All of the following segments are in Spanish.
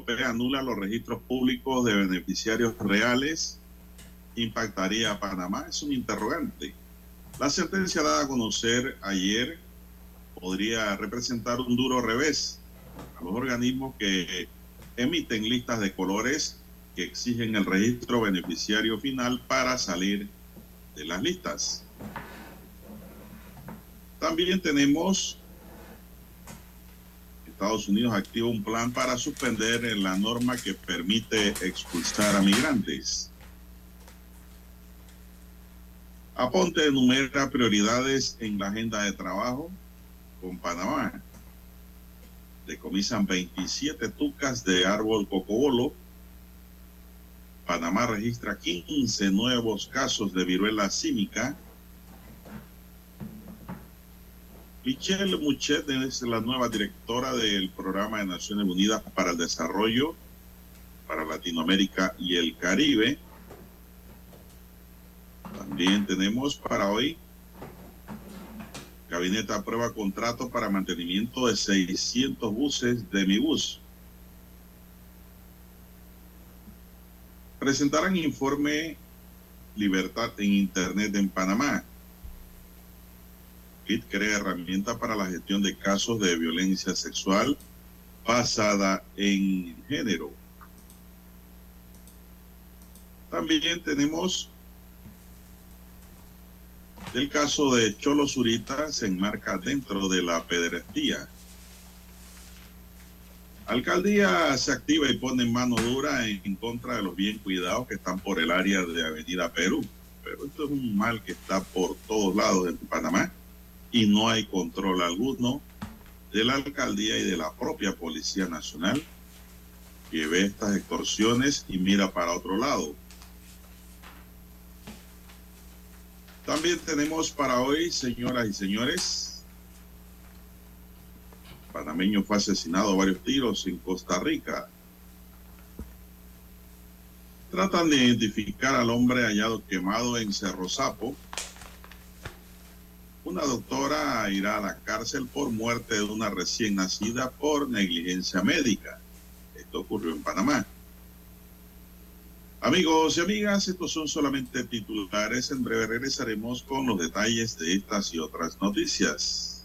Europea anula los registros públicos de beneficiarios reales. ¿Impactaría a Panamá? Es un interrogante. La sentencia dada a conocer ayer podría representar un duro revés a los organismos que emiten listas de colores que exigen el registro beneficiario final para salir de las listas. También tenemos Estados Unidos activa un plan para suspender la norma que permite expulsar a migrantes. Aponte enumera prioridades en la agenda de trabajo con Panamá. Decomisan 27 tucas de árbol cocobolo. Panamá registra 15 nuevos casos de viruela símica. Michelle Muchet es la nueva directora del Programa de Naciones Unidas para el Desarrollo para Latinoamérica y el Caribe. También tenemos para hoy, Gabinete aprueba contrato para mantenimiento de 600 buses de mi bus. Presentarán informe Libertad en Internet en Panamá. Crea herramienta para la gestión de casos de violencia sexual basada en género. También tenemos el caso de Cholo Zurita se enmarca dentro de la pederastía. Alcaldía se activa y pone mano dura en contra de los bien cuidados que están por el área de Avenida Perú. Pero esto es un mal que está por todos lados en Panamá y no hay control alguno de la alcaldía y de la propia Policía Nacional que ve estas extorsiones y mira para otro lado. También tenemos para hoy, señoras y señores, panameño fue asesinado a varios tiros en Costa Rica. Tratan de identificar al hombre hallado quemado en Cerro Sapo. Una doctora irá a la cárcel por muerte de una recién nacida por negligencia médica. Esto ocurrió en Panamá. Amigos y amigas, estos son solamente titulares. En breve regresaremos con los detalles de estas y otras noticias.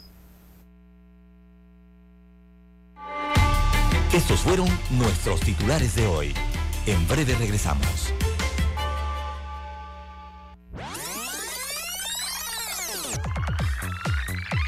Estos fueron nuestros titulares de hoy. En breve regresamos.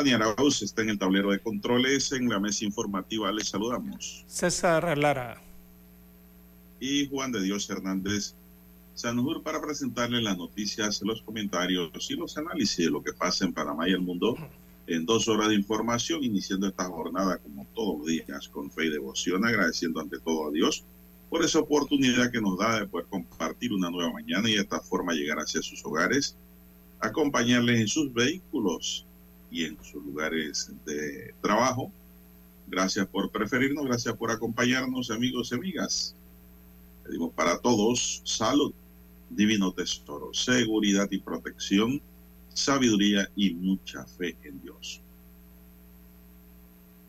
Daniel Arauz está en el tablero de controles. En la mesa informativa les saludamos. César Lara. Y Juan de Dios Hernández Sanjur para presentarles las noticias, los comentarios y los análisis de lo que pasa en Panamá y el mundo en dos horas de información, iniciando esta jornada como todos los días con fe y devoción, agradeciendo ante todo a Dios por esa oportunidad que nos da de poder compartir una nueva mañana y de esta forma llegar hacia sus hogares, acompañarles en sus vehículos y en sus lugares de trabajo. Gracias por preferirnos, gracias por acompañarnos, amigos y amigas. Pedimos para todos salud, divino tesoro, seguridad y protección, sabiduría y mucha fe en Dios.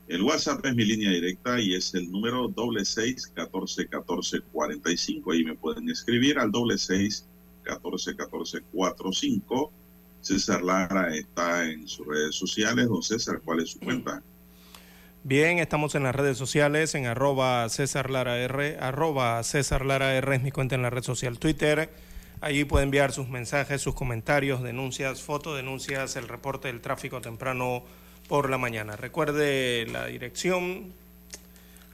El WhatsApp es mi línea directa y es el número doble seis catorce catorce cuarenta y cinco. Ahí me pueden escribir al doble seis catorce catorce cuatro cinco. César Lara está en sus redes sociales. Don César, ¿cuál es su cuenta? Bien, estamos en las redes sociales, en arroba César Lara R, arroba César Lara R es mi cuenta en la red social Twitter. Allí puede enviar sus mensajes, sus comentarios, denuncias, fotodenuncias, el reporte del tráfico temprano por la mañana. Recuerde la dirección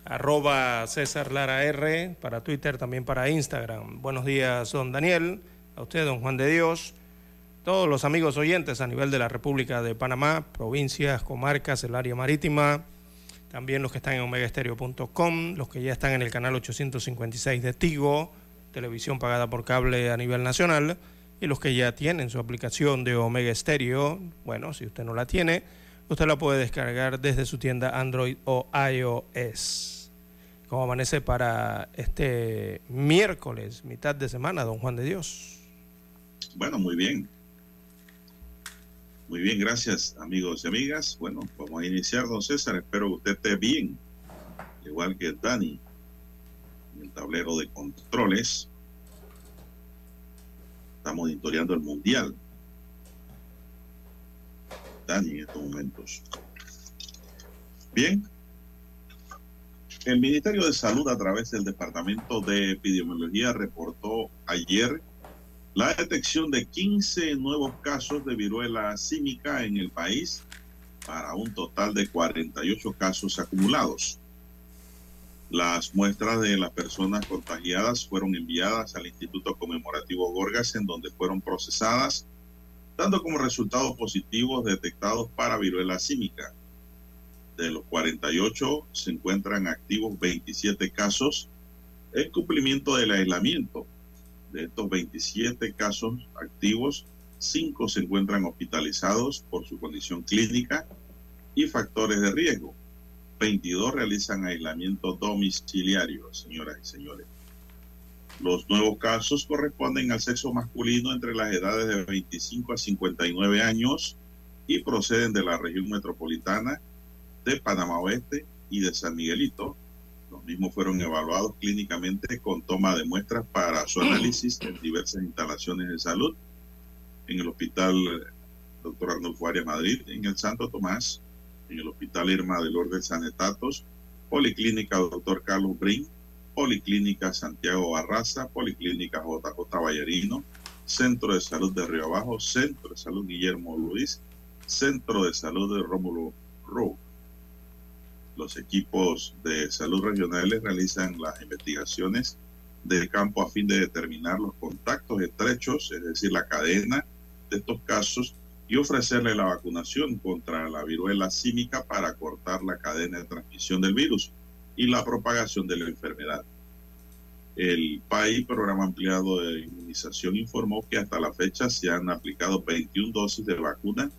arroba César Lara R para Twitter, también para Instagram. Buenos días, don Daniel, a usted, don Juan de Dios, todos los amigos oyentes a nivel de la República de Panamá, provincias, comarcas, el área marítima, también los que están en omegaestereo.com, los que ya están en el canal 856 de Tigo, televisión pagada por cable a nivel nacional, y los que ya tienen su aplicación de Omega Stereo, bueno, si usted no la tiene, Usted la puede descargar desde su tienda Android o iOS. ¿Cómo amanece para este miércoles, mitad de semana, don Juan de Dios? Bueno, muy bien. Muy bien, gracias amigos y amigas. Bueno, vamos a iniciar, don César. Espero que usted esté bien, igual que Dani, en el tablero de controles. Estamos monitoreando el Mundial en estos momentos. Bien. El Ministerio de Salud a través del Departamento de Epidemiología reportó ayer la detección de 15 nuevos casos de viruela símica en el país para un total de 48 casos acumulados. Las muestras de las personas contagiadas fueron enviadas al Instituto Conmemorativo Gorgas en donde fueron procesadas dando como resultados positivos detectados para viruela símica. De los 48 se encuentran activos 27 casos en cumplimiento del aislamiento. De estos 27 casos activos, 5 se encuentran hospitalizados por su condición clínica y factores de riesgo. 22 realizan aislamiento domiciliario, señoras y señores. Los nuevos casos corresponden al sexo masculino entre las edades de 25 a 59 años y proceden de la región metropolitana de Panamá Oeste y de San Miguelito. Mismos fueron evaluados clínicamente con toma de muestras para su análisis en diversas instalaciones de salud, en el Hospital Dr. Arnulfo Arias Madrid, en el Santo Tomás, en el Hospital Irma del Orden Sanetatos, Policlínica Dr. Carlos Brin, Policlínica Santiago Barraza, Policlínica JJ Ballerino, Centro de Salud de Río Abajo, Centro de Salud Guillermo Luis, Centro de Salud de Rómulo Ru. Los equipos de salud regionales realizan las investigaciones del campo a fin de determinar los contactos estrechos, es decir, la cadena de estos casos, y ofrecerle la vacunación contra la viruela símica para cortar la cadena de transmisión del virus y la propagación de la enfermedad. El PAI, Programa Ampliado de Inmunización, informó que hasta la fecha se han aplicado 21 dosis de vacuna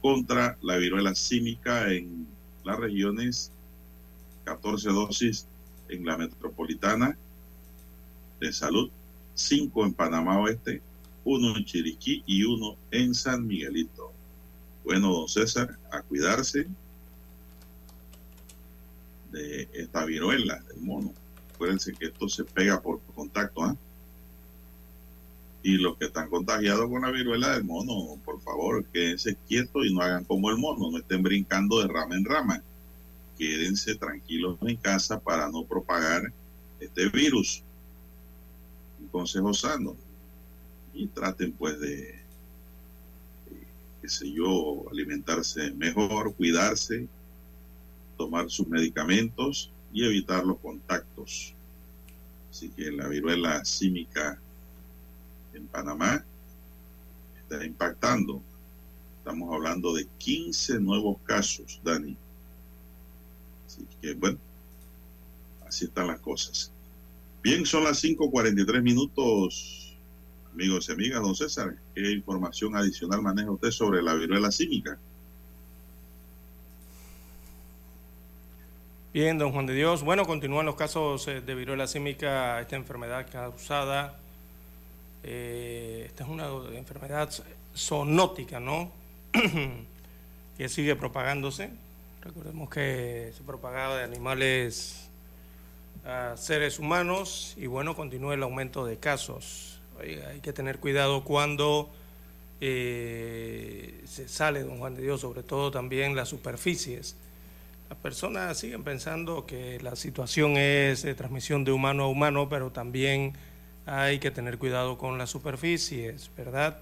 contra la viruela símica en las regiones, 14 dosis en la metropolitana de salud, 5 en Panamá Oeste, 1 en Chiriquí y 1 en San Miguelito. Bueno, don César, a cuidarse, de esta viruela del mono. Acuérdense que esto se pega por contacto, ¿ah? Y los que están contagiados con la viruela del mono, por favor, quédense quietos y no hagan como el mono, no estén brincando de rama en rama. Quédense tranquilos en casa para no propagar este virus. Un consejo sano. Y traten pues de qué sé yo, alimentarse mejor, cuidarse, tomar sus medicamentos y evitar los contactos. Así que la viruela símica en Panamá está impactando. Estamos hablando de 15 nuevos casos, Dani. Así que bueno, así están las cosas. Bien, son las 5.43 minutos, amigos y amigas. Don César, ¿qué información adicional maneja usted sobre la viruela símica? Bien, don Juan de Dios. Bueno, continúan los casos eh, de viruela símica, esta enfermedad causada. Eh, esta es una enfermedad zoonótica, ¿no? que sigue propagándose. Recordemos que se propagaba de animales a seres humanos y bueno, continúa el aumento de casos. hay que tener cuidado cuando eh, se sale, don Juan de Dios, sobre todo también las superficies las personas siguen pensando que la situación es de transmisión de humano a humano, pero también hay que tener cuidado con las superficies, ¿verdad?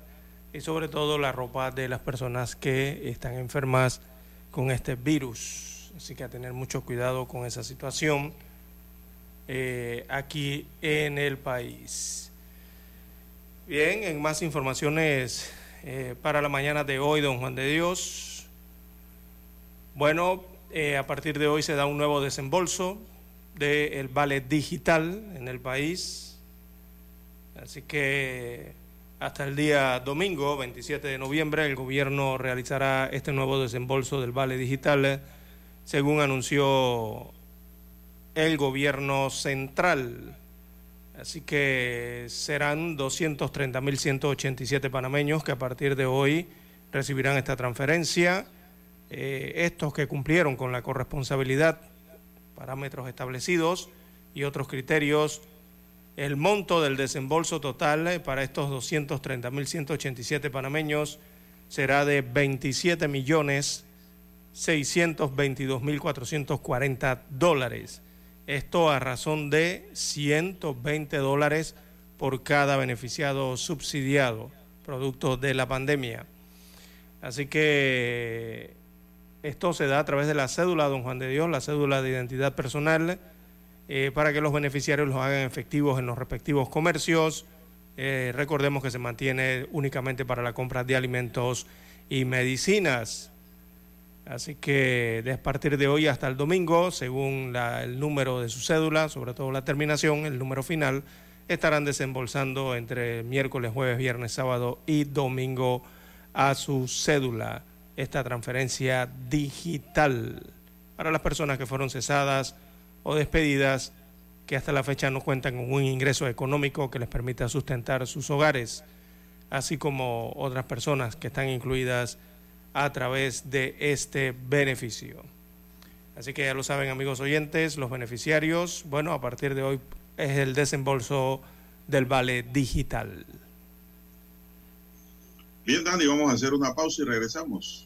Y sobre todo la ropa de las personas que están enfermas con este virus. Así que a tener mucho cuidado con esa situación eh, aquí en el país. Bien, en más informaciones eh, para la mañana de hoy, don Juan de Dios. Bueno, eh, a partir de hoy se da un nuevo desembolso del vale digital en el país. Así que hasta el día domingo, 27 de noviembre, el gobierno realizará este nuevo desembolso del vale digital, según anunció el gobierno central. Así que serán 230.187 panameños que a partir de hoy recibirán esta transferencia eh, estos que cumplieron con la corresponsabilidad, parámetros establecidos y otros criterios, el monto del desembolso total eh, para estos 230.187 panameños será de 27 millones 622.440 dólares. Esto a razón de 120 dólares por cada beneficiado subsidiado, producto de la pandemia. Así que esto se da a través de la cédula, don Juan de Dios, la cédula de identidad personal, eh, para que los beneficiarios los hagan efectivos en los respectivos comercios. Eh, recordemos que se mantiene únicamente para la compra de alimentos y medicinas. Así que desde partir de hoy hasta el domingo, según el número de su cédula, sobre todo la terminación, el número final, estarán desembolsando entre miércoles, jueves, viernes, sábado y domingo a su cédula esta transferencia digital para las personas que fueron cesadas o despedidas que hasta la fecha no cuentan con un ingreso económico que les permita sustentar sus hogares, así como otras personas que están incluidas a través de este beneficio. Así que ya lo saben amigos oyentes, los beneficiarios, bueno, a partir de hoy es el desembolso del vale digital. Bien, Dani, vamos a hacer una pausa y regresamos.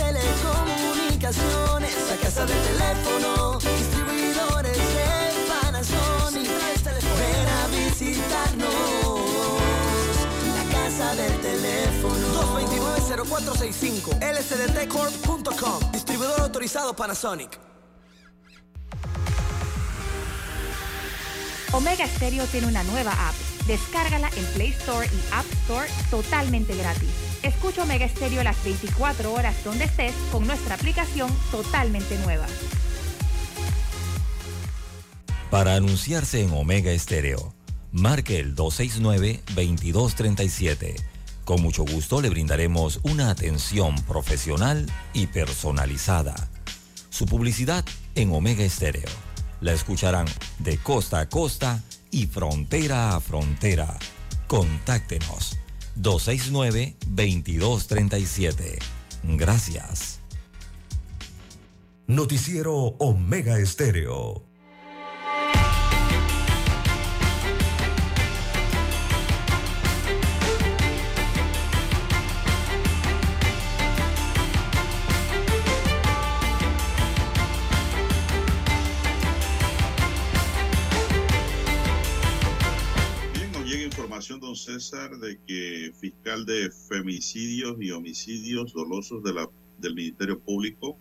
La casa del teléfono, distribuidores de Panasonic. Ven a visitarnos. La casa del teléfono. 229-0465 lsdtcorp.com Distribuidor autorizado Panasonic Omega Stereo tiene una nueva app. Descárgala en Play Store y App Store totalmente gratis. Escucha Omega Stereo las 24 horas donde estés con nuestra aplicación totalmente nueva. Para anunciarse en Omega Estéreo, marque el 269-2237. Con mucho gusto le brindaremos una atención profesional y personalizada. Su publicidad en Omega Estéreo. La escucharán de costa a costa y frontera a frontera. Contáctenos 269-2237. Gracias. Noticiero Omega Estéreo. César, de que fiscal de femicidios y homicidios dolosos de la, del Ministerio Público,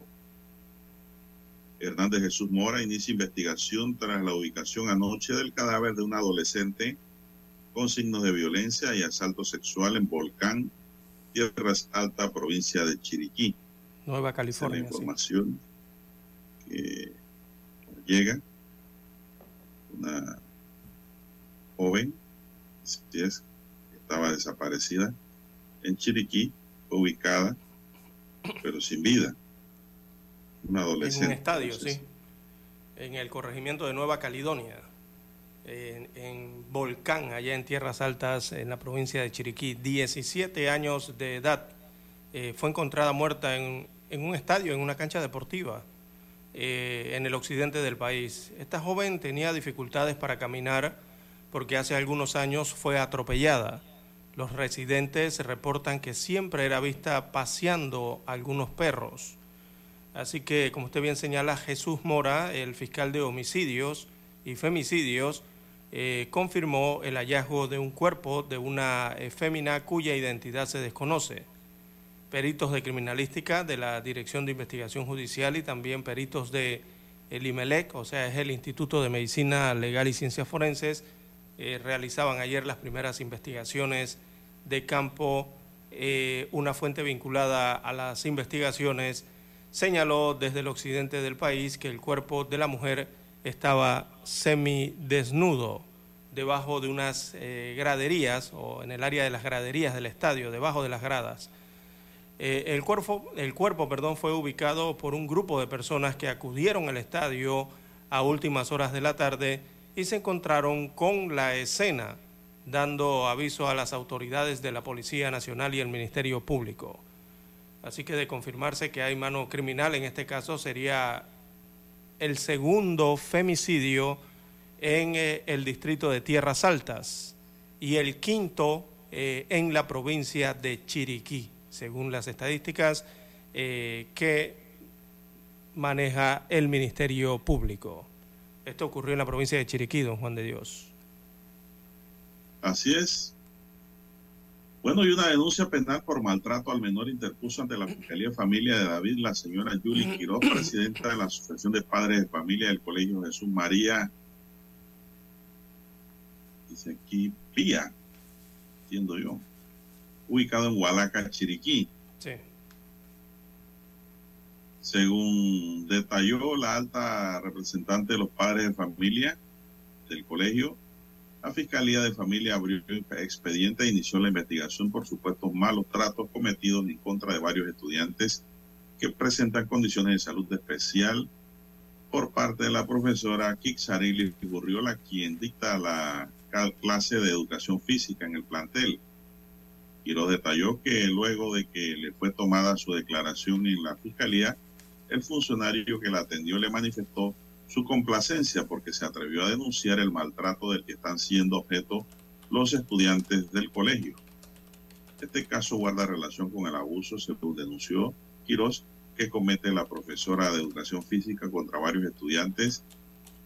Hernández Jesús Mora, inicia investigación tras la ubicación anoche del cadáver de un adolescente con signos de violencia y asalto sexual en Volcán, Tierras Alta, provincia de Chiriquí. Nueva California. la información que llega. Una joven es, estaba desaparecida en Chiriquí, ubicada, pero sin vida. Una adolescente. En un estadio, sí. En el corregimiento de Nueva Caledonia, en, Volcán, allá en Tierras Altas, en la provincia de Chiriquí. 17 años de edad. Eh, fue encontrada muerta en, un estadio, en una cancha deportiva, eh, en el occidente del país. Esta joven tenía dificultades para caminar porque hace algunos años fue atropellada. Los residentes reportan que siempre era vista paseando algunos perros. Así que, como usted bien señala, Jesús Mora, el fiscal de homicidios y femicidios, eh, confirmó el hallazgo de un cuerpo de una eh, fémina cuya identidad se desconoce. Peritos de criminalística de la Dirección de Investigación Judicial y también peritos de el IMELEC, o sea, es el Instituto de Medicina Legal y Ciencias Forenses, eh, realizaban ayer las primeras investigaciones de campo. Eh, una fuente vinculada a las investigaciones señaló desde el occidente del país que el cuerpo de la mujer estaba semidesnudo debajo de unas eh, graderías o en el área de las graderías del estadio, debajo de las gradas. el cuerpo, el cuerpo perdón, fue ubicado por un grupo de personas que acudieron al estadio a últimas horas de la tarde y se encontraron con la escena dando aviso a las autoridades de la Policía Nacional y el Ministerio Público. Así que de confirmarse que hay mano criminal, en este caso sería el segundo femicidio en eh, el distrito de Tierras Altas y el quinto eh, en la provincia de Chiriquí, según las estadísticas eh, que maneja el Ministerio Público. Esto ocurrió en la provincia de Chiriquí, don Juan de Dios. Así es. Bueno, y una denuncia penal por maltrato al menor interpuso ante la Fiscalía de Familia de David la señora Julie Quiroz, presidenta de la Asociación de Padres de Familia del Colegio Jesús María. Dice aquí, Pía, entiendo yo, ubicado en Hualaca, Chiriquí. Según detalló la alta representante de los padres de familia del colegio, la Fiscalía de Familia abrió expediente e inició la investigación por supuestos malos tratos cometidos en contra de varios estudiantes que presentan condiciones de salud especial por parte de la profesora Kixarili Gurriola, quien dicta la clase de educación física en el plantel. Y lo detalló que luego de que le fue tomada su declaración en la Fiscalía, el funcionario que la atendió le manifestó su complacencia porque se atrevió a denunciar el maltrato del que están siendo objeto los estudiantes del colegio. Este caso guarda relación con el abuso, se denunció Quirós, que comete la profesora de educación física contra varios estudiantes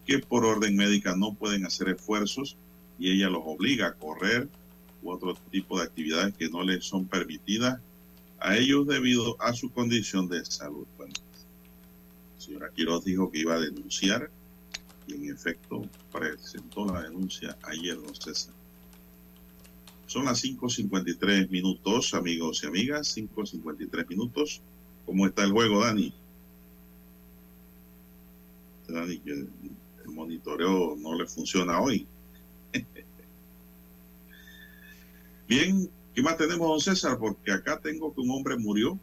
que por orden médica no pueden hacer esfuerzos y ella los obliga a correr u otro tipo de actividades que no les son permitidas a ellos debido a su condición de salud señora Quiroz dijo que iba a denunciar Y en efecto presentó la denuncia ayer, don César. Son las 5.53 minutos, amigos y amigas, 5.53 minutos. ¿Cómo está el juego, Dani? Dani, que el monitoreo no le funciona hoy. Bien, ¿qué más tenemos, don César? Porque acá tengo que un hombre murió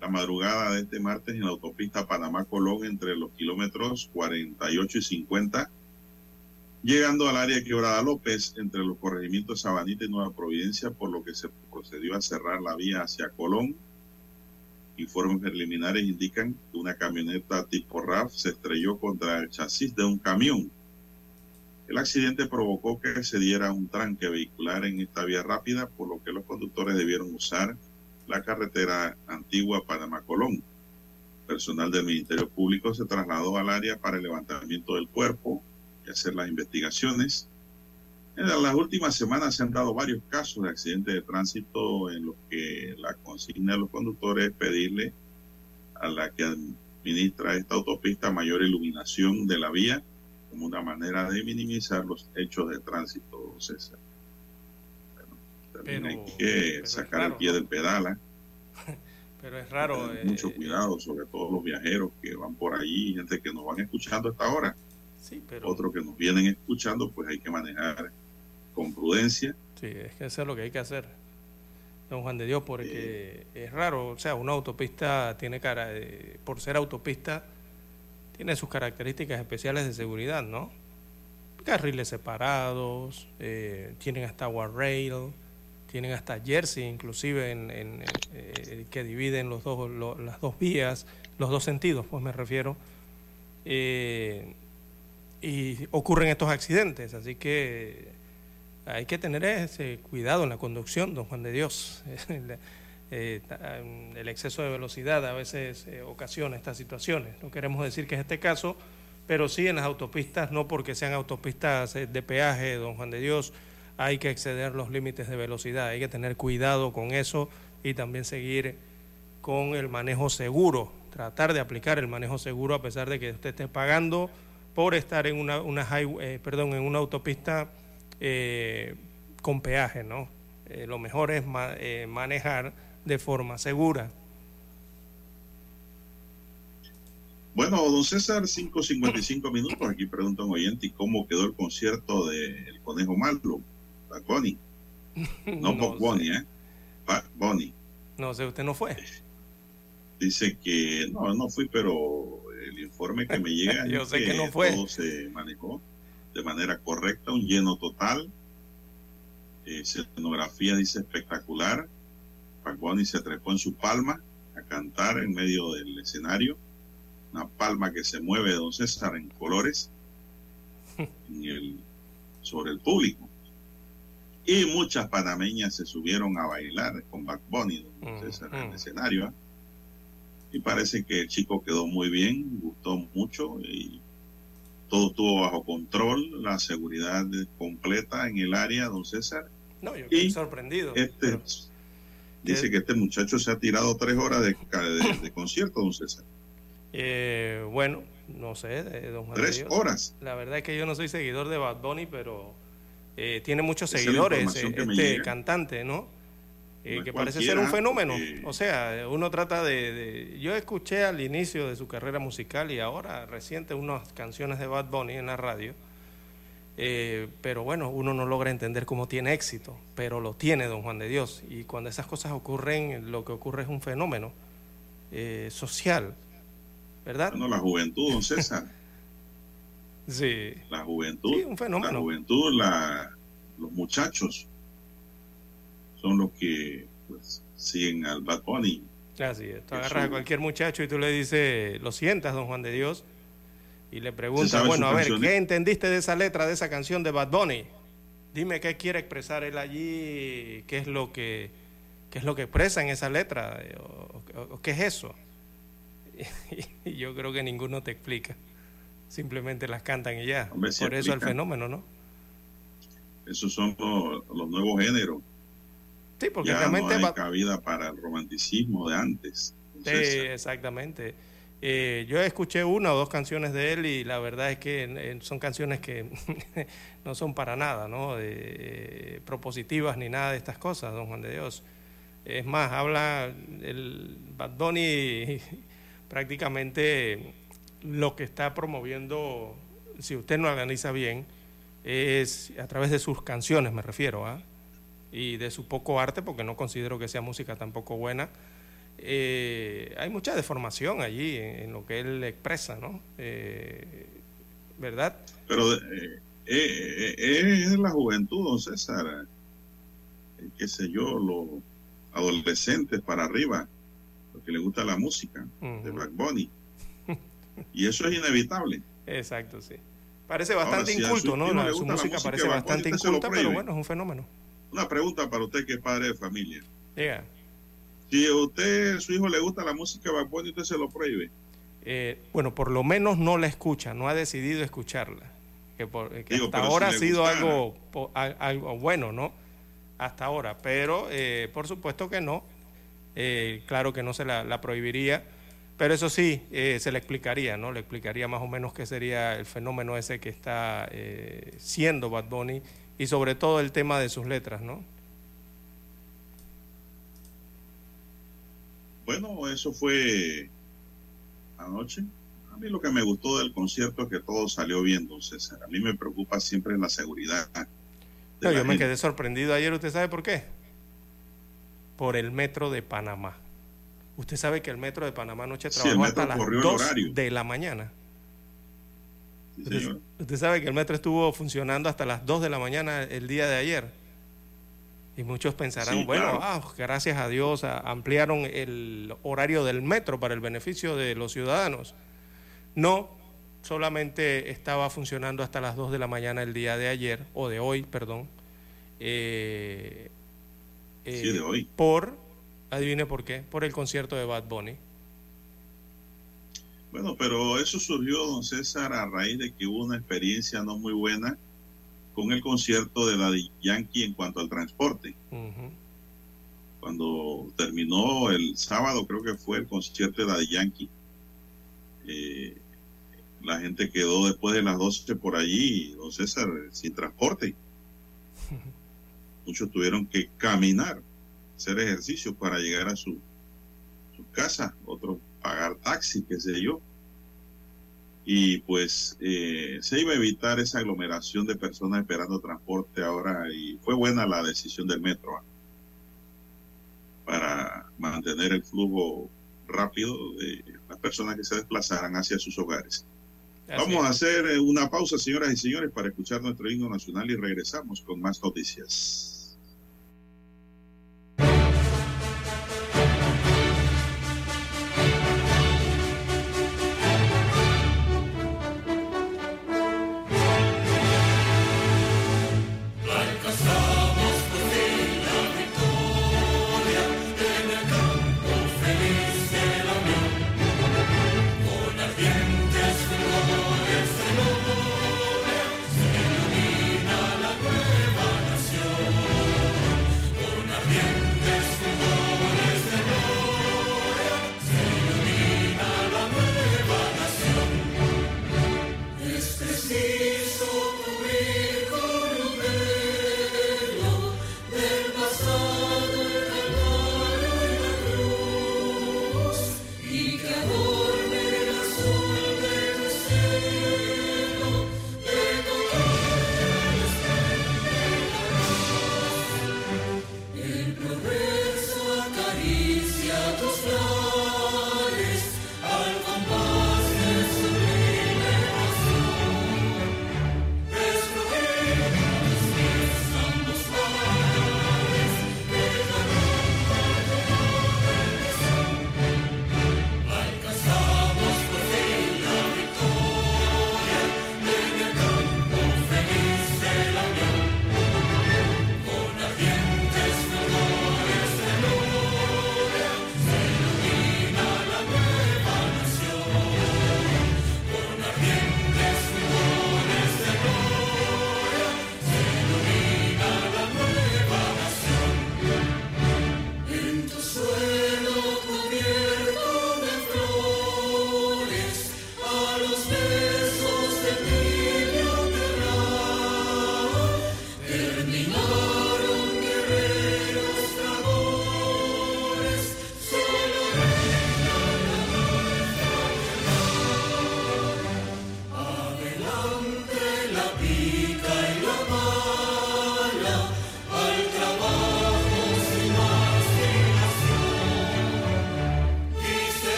la madrugada de este martes en la autopista Panamá-Colón entre los kilómetros 48 y 50, llegando al área Quebrada López entre los corregimientos Sabanita y Nueva Providencia, por lo que se procedió a cerrar la vía hacia Colón. Informes preliminares indican que una camioneta tipo RAF se estrelló contra el chasis de un camión. El accidente provocó que se diera un tranque vehicular en esta vía rápida, por lo que los conductores debieron usar la carretera antigua Panamá-Colón. Personal del Ministerio Público se trasladó al área para el levantamiento del cuerpo y hacer las investigaciones. En las últimas semanas se han dado varios casos de accidentes de tránsito en los que la consigna de los conductores es pedirle a la que administra esta autopista mayor iluminación de la vía como una manera de minimizar los hechos de tránsito, César pero, hay que sacar el pie del pedal. ¿eh? Pero es raro. mucho eh, cuidado, sobre todo los viajeros que van por allí, gente que nos van escuchando a esta hora. Sí, pero... Otros que nos vienen escuchando, pues hay que manejar con prudencia. Sí, es que eso es lo que hay que hacer, don Juan de Dios, porque es raro, o sea, una autopista tiene cara, de, por ser autopista, tiene sus características especiales de seguridad, ¿no? Carriles separados, eh, tienen hasta guardrail, tienen hasta Jersey inclusive en, eh, que dividen los dos, las dos vías, los dos sentidos, pues me refiero. Eh, y ocurren estos accidentes, así que hay que tener ese cuidado en la conducción, don Juan de Dios. Eh, el exceso de velocidad a veces ocasiona estas situaciones. No queremos decir que es este caso, pero sí en las autopistas, no porque sean autopistas de peaje, don Juan de Dios, hay que exceder los límites de velocidad, hay que tener cuidado con eso y también seguir con el manejo seguro, tratar de aplicar el manejo seguro a pesar de que usted esté pagando por estar en una, una eh, perdón, en una autopista eh, con peaje, ¿no? Eh, lo mejor es manejar de forma segura. Bueno, don César, 5.55 minutos. Aquí pregunta un oyente, ¿y cómo quedó el concierto del Conejo Malo? Bad Bunny. No, no Bunny, ¿eh? Bad Bunny. No sé, ¿usted no fue? Dice que no, no fui, pero el informe que me llega Yo sé que, no fue. todo se manejó de manera correcta, un lleno total. Eh, escenografía dice espectacular. Bad Bunny se trepó en su palma a cantar en medio del escenario. Una palma que se mueve, don César, en colores en el, sobre el público. Y muchas panameñas se subieron a bailar con Back Bunny en el escenario. ¿eh? Y parece que el chico quedó muy bien, gustó mucho y todo estuvo bajo control, la seguridad completa en el área, don César. No, yo estoy sorprendido. Este, dice que este muchacho se ha tirado tres horas de, concierto, don César. Eh, bueno, no sé, don Juan Tres horas. La verdad es que yo no soy seguidor de Bad Bunny, pero eh, tiene muchos seguidores, eh, este cantante, ¿no? Eh, que parece ser un fenómeno. O sea, uno trata de, Yo escuché al inicio de su carrera musical y ahora reciente unas canciones de Bad Bunny en la radio. pero bueno, uno no logra entender cómo tiene éxito, pero lo tiene don Juan de Dios. Y cuando esas cosas ocurren, lo que ocurre es un fenómeno social, ¿verdad? Bueno, la juventud, don César. Sí. La juventud. un fenómeno. La juventud, la, los muchachos son los que pues, siguen al Bad Bunny. Así es. Tú agarras a cualquier muchacho y tú le dices, lo sientas, don Juan de Dios, y le preguntas, bueno, a ver, ¿qué entendiste de esa letra, de esa canción de Bad Bunny? Dime qué quiere expresar él allí, qué es lo que, qué es lo que expresa en esa letra, o qué es eso. y yo creo que ninguno te explica simplemente las cantan y ya. Por eso el fenómeno, ¿no? Esos son los, nuevos géneros. Sí, porque realmente no hay cabida para el romanticismo de antes. sí, exactamente. Eh, yo escuché una o dos canciones de él y la verdad es que son canciones que no son para nada, ¿no? Eh, propositivas ni nada de estas cosas, don Juan de Dios. Es más, habla el Bad Bunny prácticamente lo que está promoviendo, si usted no organiza bien, es a través de sus canciones, me refiero, ¿ah? y de su poco arte, porque no considero que sea música tampoco buena. Eh, hay mucha deformación allí en, lo que él expresa, ¿no? Eh, ¿Verdad? Pero eh, es la juventud, don César, qué sé yo, los adolescentes para arriba, lo que le gusta la música de Black Bunny. Y eso es inevitable. Exacto, sí. Parece bastante inculto, ¿no? su música, parece bastante inculta, pero bueno, es un fenómeno. Una pregunta para usted que es padre de familia. Diga. Si a usted, su hijo le gusta la música Bad Bunny, usted se lo prohíbe. Eh, bueno, por lo menos no la escucha, no ha decidido escucharla. Que, hasta ahora ha sido algo, algo bueno, ¿no? Hasta ahora, pero eh, por supuesto que no. Eh, claro que no se la prohibiría pero eso sí, eh, se le explicaría, ¿no? Le explicaría más o menos qué sería el fenómeno ese que está eh, siendo Bad Bunny y sobre todo el tema de sus letras, ¿no? Bueno, eso fue anoche. A mí lo que me gustó del concierto es que todo salió bien, don César. A mí me preocupa siempre la seguridad. yo me quedé sorprendido ayer, ¿usted sabe por qué? Por el metro de Panamá. Usted sabe que el metro de Panamá anoche trabajó hasta las 2 de la mañana. usted, sabe que el metro estuvo funcionando hasta las 2 de la mañana el día de ayer. Y muchos pensarán, bueno, ah, gracias a Dios ampliaron el horario del metro para el beneficio de los ciudadanos. No, solamente estaba funcionando hasta las 2 de la mañana el día de ayer, o de hoy, perdón. Eh, sí, de hoy. Por Adivine por qué, por el concierto de Bad Bunny. Bueno, pero eso surgió, don César, a raíz de que hubo una experiencia no muy buena con el concierto de la Yankee en cuanto al transporte. Cuando terminó el sábado, creo que fue el concierto de la Yankee, eh, la gente quedó después de las 12 por allí, don César, sin transporte. Muchos tuvieron que caminar hacer ejercicio para llegar a su, su casa, otros pagar taxi, qué sé yo. Y pues eh, se iba a evitar esa aglomeración de personas esperando transporte ahora y fue buena la decisión del metro ¿ah? para mantener el flujo rápido de las personas que se desplazaran hacia sus hogares. Vamos a hacer eh, una pausa, señoras y señores, para escuchar nuestro himno nacional y regresamos con más noticias.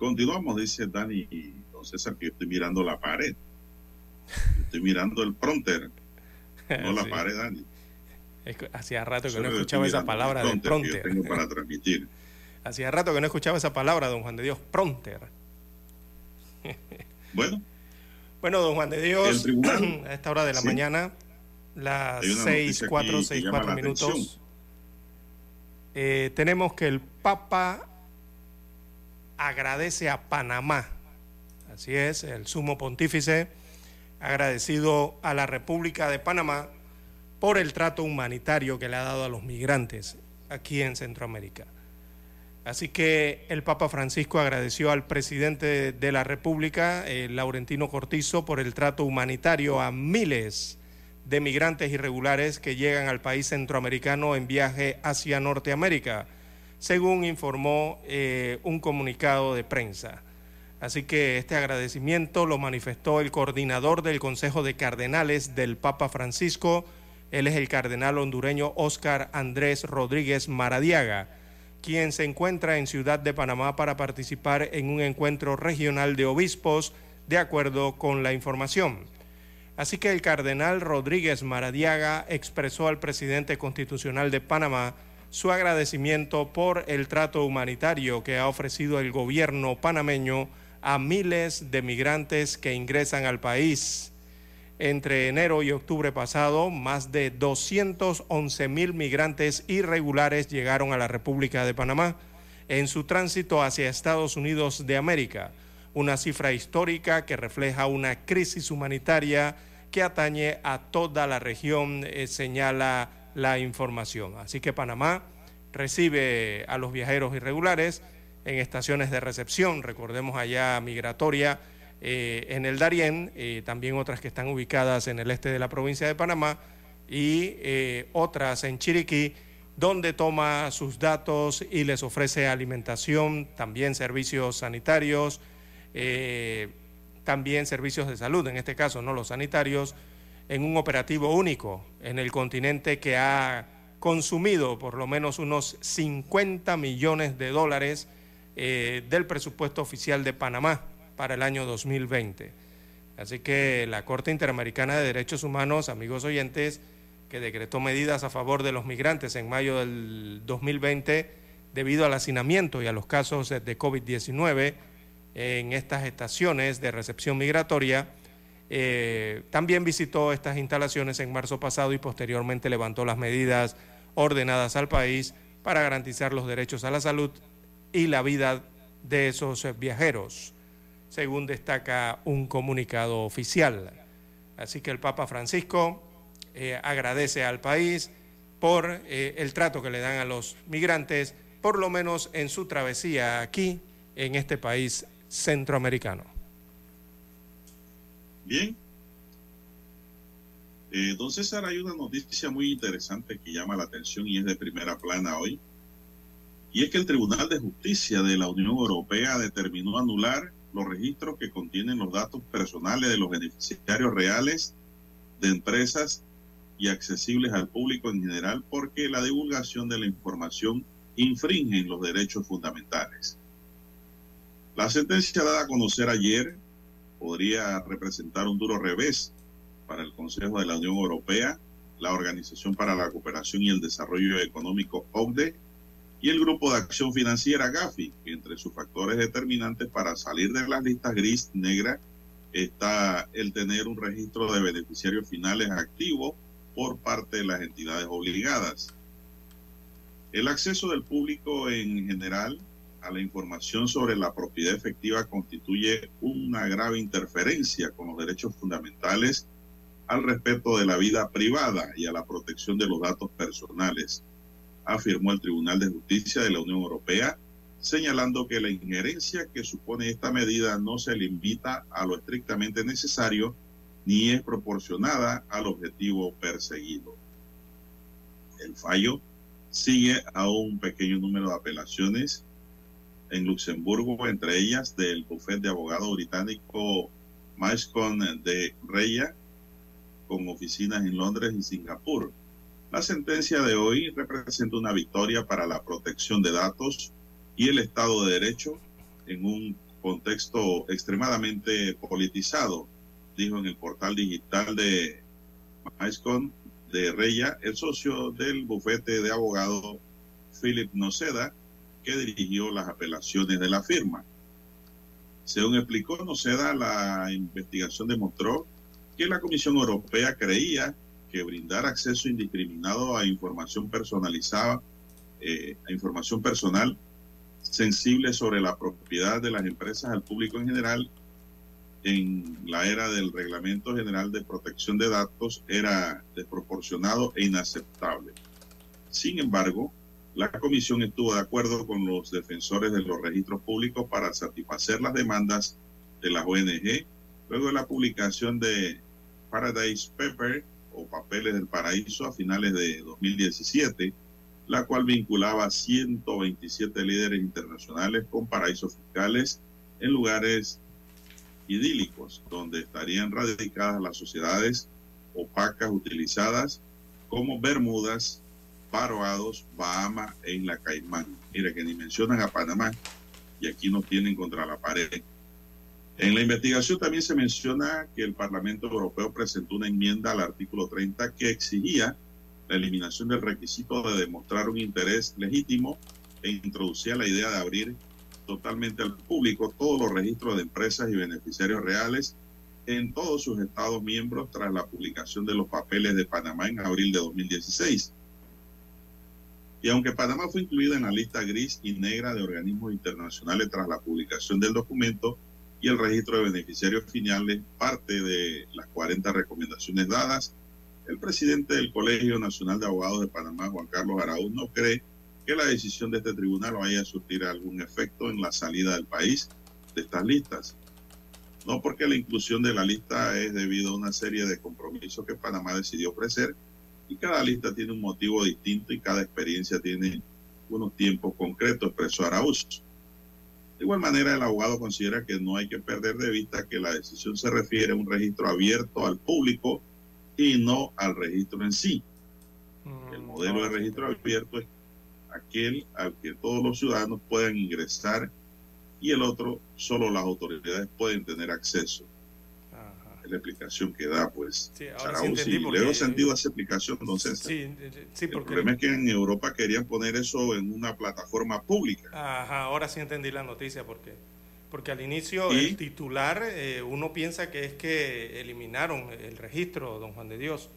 Continuamos, dice Dani y don César, que yo estoy mirando la pared. estoy mirando el pronter, no la pared, Dani. Hacía rato que no escuchaba esa palabra de pronter. tengo para transmitir. Hacía rato que no escuchaba esa palabra, don Juan de Dios, pronter. bueno. Bueno, don Juan de Dios, a esta hora de la mañana, las seis, cuatro, seis, cuatro minutos, eh, tenemos que el Papa agradece a Panamá. Así es, el sumo pontífice agradecido a la República de Panamá por el trato humanitario que le ha dado a los migrantes aquí en Centroamérica. Así que el Papa Francisco agradeció al presidente de la República, Laurentino Cortizo, por el trato humanitario a miles de migrantes irregulares que llegan al país centroamericano en viaje hacia Norteamérica según informó eh, un comunicado de prensa. Así que este agradecimiento lo manifestó el coordinador del Consejo de Cardenales del Papa Francisco, él es el cardenal hondureño Óscar Andrés Rodríguez Maradiaga, quien se encuentra en Ciudad de Panamá para participar en un encuentro regional de obispos, de acuerdo con la información. Así que el cardenal Rodríguez Maradiaga expresó al presidente constitucional de Panamá, su agradecimiento por el trato humanitario que ha ofrecido el gobierno panameño a miles de migrantes que ingresan al país. Entre enero y octubre pasado, más de 211 mil migrantes irregulares llegaron a la República de Panamá en su tránsito hacia Estados Unidos de América, una cifra histórica que refleja una crisis humanitaria que atañe a toda la región, eh, señala la información. Así que Panamá recibe a los viajeros irregulares en estaciones de recepción, recordemos allá migratoria eh, en el Darién, eh, también otras que están ubicadas en el este de la provincia de Panamá y eh, otras en Chiriquí, donde toma sus datos y les ofrece alimentación, también servicios sanitarios, también servicios de salud, en este caso no los sanitarios, en un operativo único en el continente que ha consumido por lo menos unos 50 millones de dólares eh, del presupuesto oficial de Panamá para el año 2020. Así que la Corte Interamericana de Derechos Humanos, amigos oyentes, que decretó medidas a favor de los migrantes en mayo del 2020 debido al hacinamiento y a los casos de COVID-19 en estas estaciones de recepción migratoria, eh, también visitó estas instalaciones en marzo pasado y posteriormente levantó las medidas ordenadas al país para garantizar los derechos a la salud y la vida de esos viajeros, según destaca un comunicado oficial. Así que el Papa Francisco eh, agradece al país por eh, el trato que le dan a los migrantes, por lo menos en su travesía aquí, en este país centroamericano. Bien. Eh, don César, hay una noticia muy interesante que llama la atención y es de primera plana hoy. Y es que el Tribunal de Justicia de la Unión Europea determinó anular los registros que contienen los datos personales de los beneficiarios reales de empresas y accesibles al público en general porque la divulgación de la información infringe los derechos fundamentales. La sentencia dada a conocer ayer podría representar un duro revés para el Consejo de la Unión Europea, la Organización para la Cooperación y el Desarrollo Económico OCDE y el Grupo de Acción Financiera GAFI, que entre sus factores determinantes para salir de las listas gris negra está el tener un registro de beneficiarios finales activo por parte de las entidades obligadas. El acceso del público en general a la información sobre la propiedad efectiva constituye una grave interferencia con los derechos fundamentales al respeto de la vida privada y a la protección de los datos personales, afirmó el Tribunal de Justicia de la Unión Europea, señalando que la injerencia que supone esta medida no se limita a lo estrictamente necesario ni es proporcionada al objetivo perseguido. El fallo sigue a un pequeño número de apelaciones en Luxemburgo, entre ellas del bufete de abogado británico Maiscon de Reya, con oficinas en Londres y Singapur. La sentencia de hoy representa una victoria para la protección de datos y el Estado de Derecho en un contexto extremadamente politizado, dijo en el portal digital de Maiscon de Reya, el socio del bufete de abogado Philip Noceda, que dirigió las apelaciones de la firma. Según explicó Noceda, la investigación demostró que la Comisión Europea creía que brindar acceso indiscriminado a información personalizada, eh, a información personal sensible sobre la propiedad de las empresas al público en general en la era del Reglamento General de Protección de Datos era desproporcionado e inaceptable. Sin embargo, la comisión estuvo de acuerdo con los defensores de los registros públicos para satisfacer las demandas de las ONG luego de la publicación de Paradise Paper o Papeles del Paraíso a finales de 2017, la cual vinculaba a 127 líderes internacionales con paraísos fiscales en lugares idílicos, donde estarían radicadas las sociedades opacas utilizadas como Bermudas, Barbados, Bahama e Isla Caimán. Mira que ni mencionan a Panamá y aquí nos tienen contra la pared. En la investigación también se menciona que el Parlamento Europeo presentó una enmienda al artículo 30 que exigía la eliminación del requisito de demostrar un interés legítimo e introducía la idea de abrir totalmente al público todos los registros de empresas y beneficiarios reales en todos sus estados miembros tras la publicación de los papeles de Panamá en abril de 2016. Y aunque Panamá fue incluida en la lista gris y negra de organismos internacionales tras la publicación del documento y el registro de beneficiarios finales, parte de las 40 recomendaciones dadas, el presidente del Colegio Nacional de Abogados de Panamá, Juan Carlos Araúz, no cree que la decisión de este tribunal vaya a surtir algún efecto en la salida del país de estas listas. No porque la inclusión de la lista es debido a una serie de compromisos que Panamá decidió ofrecer, y cada lista tiene un motivo distinto y cada experiencia tiene unos tiempos concretos, expresó Araúz. De igual manera, el abogado considera que no hay que perder de vista que la decisión se refiere a un registro abierto al público y no al registro en sí. Mm, el modelo de registro abierto es aquel al que todos los ciudadanos puedan ingresar y el otro solo las autoridades pueden tener acceso la explicación que da, pues. Sí, ahora sí le doy sentido a esa explicación, entonces. Sí, sí, porque... El problema es que en Europa querían poner eso en una plataforma pública. Ajá, ahora sí entendí la noticia, porque porque al inicio el titular, eh, uno piensa que es que eliminaron el registro, don Juan de Dios,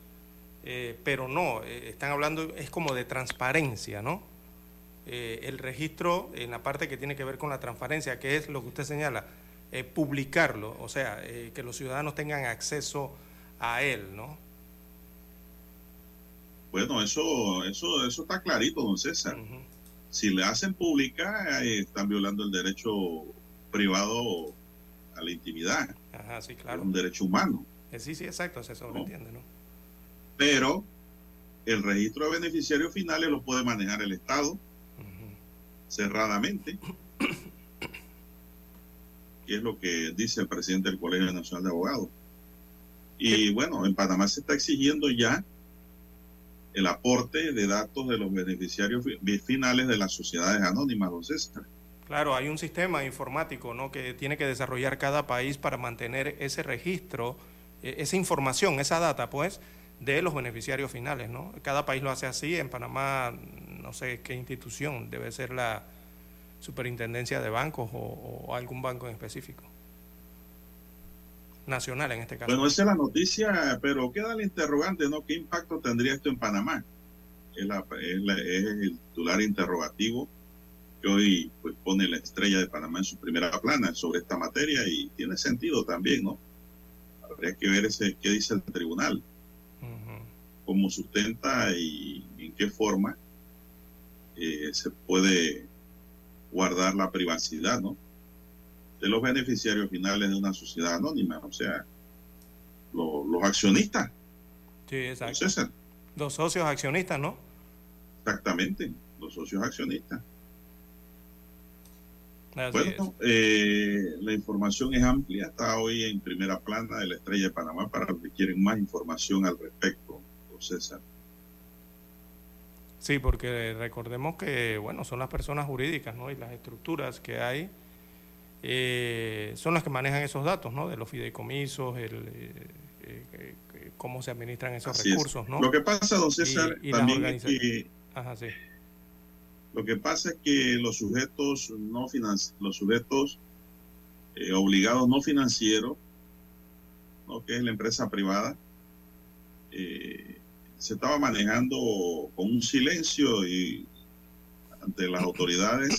eh, pero no, eh, están hablando, es como de transparencia, ¿no? el registro en la parte que tiene que ver con la transparencia, que es lo que usted señala, eh, publicarlo, o sea, eh, que los ciudadanos tengan acceso a él, ¿no? Bueno, eso, eso, eso está clarito, don César. Si le hacen pública, eh, están violando el derecho privado a la intimidad. Ajá, sí, claro. un derecho humano. sí, sí, exacto, eso lo entiende, ¿no? Pero el registro de beneficiarios finales lo puede manejar el Estado cerradamente que es lo que dice el presidente del Colegio Nacional de Abogados. Y bueno, en Panamá se está exigiendo ya el aporte de datos de los beneficiarios finales de las sociedades anónimas, don César. Claro, hay un sistema informático ¿no? que tiene que desarrollar cada país para mantener ese registro, eh, esa información, esa data, pues, de los beneficiarios finales, ¿no? Cada país lo hace así. En Panamá, no sé qué institución, debe ser la superintendencia de bancos o, algún banco en específico. Nacional en este caso. Bueno, esa es la noticia, pero queda el interrogante, ¿no? ¿Qué impacto tendría esto en Panamá? Es, el titular interrogativo que hoy pues, pone la estrella de Panamá en su primera plana sobre esta materia y tiene sentido también, ¿no? Habría que ver ese, qué dice el tribunal cómo sustenta y en qué forma eh, se puede guardar la privacidad, ¿no? De los beneficiarios finales de una sociedad anónima, o sea, los accionistas. Sí, exacto. Los socios accionistas, ¿no? Exactamente, los socios accionistas. bueno, eh, la información es amplia, está hoy en primera plana de la Estrella de Panamá para los que quieren más información al respecto. César. Sí, porque recordemos que, bueno, son las personas jurídicas, ¿no? Y las estructuras que hay eh, son las que manejan esos datos, ¿no? De los fideicomisos, el, eh, eh, cómo se administran esos recursos, ¿no? Lo que pasa, don César, también es que... Lo que pasa es que los sujetos no los sujetos obligados no financieros, ¿no? que es la empresa privada, eh, se estaba manejando con un silencio y ante las autoridades,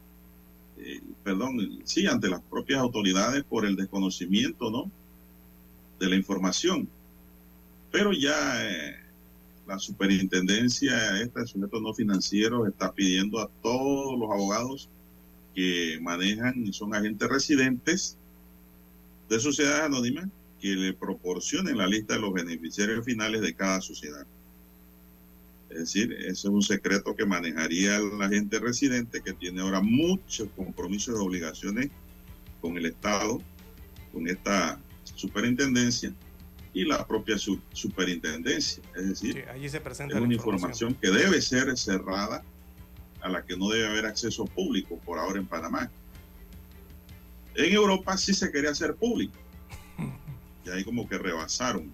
eh, perdón, sí, ante las propias autoridades por el desconocimiento, ¿no? De la información. Pero ya eh, la superintendencia, este sujeto no financiero, está pidiendo a todos los abogados que manejan y son agentes residentes de sociedades anónimas que le proporcionen la lista de los beneficiarios finales de cada sociedad. Es decir, eso es un secreto que manejaría la gente residente que tiene ahora muchos compromisos y obligaciones con el Estado, con esta superintendencia y la propia superintendencia. Es decir, allí se presenta es una información que debe ser cerrada, a la que no debe haber acceso público por ahora en Panamá. En Europa sí se quería hacer público y ahí como que rebasaron,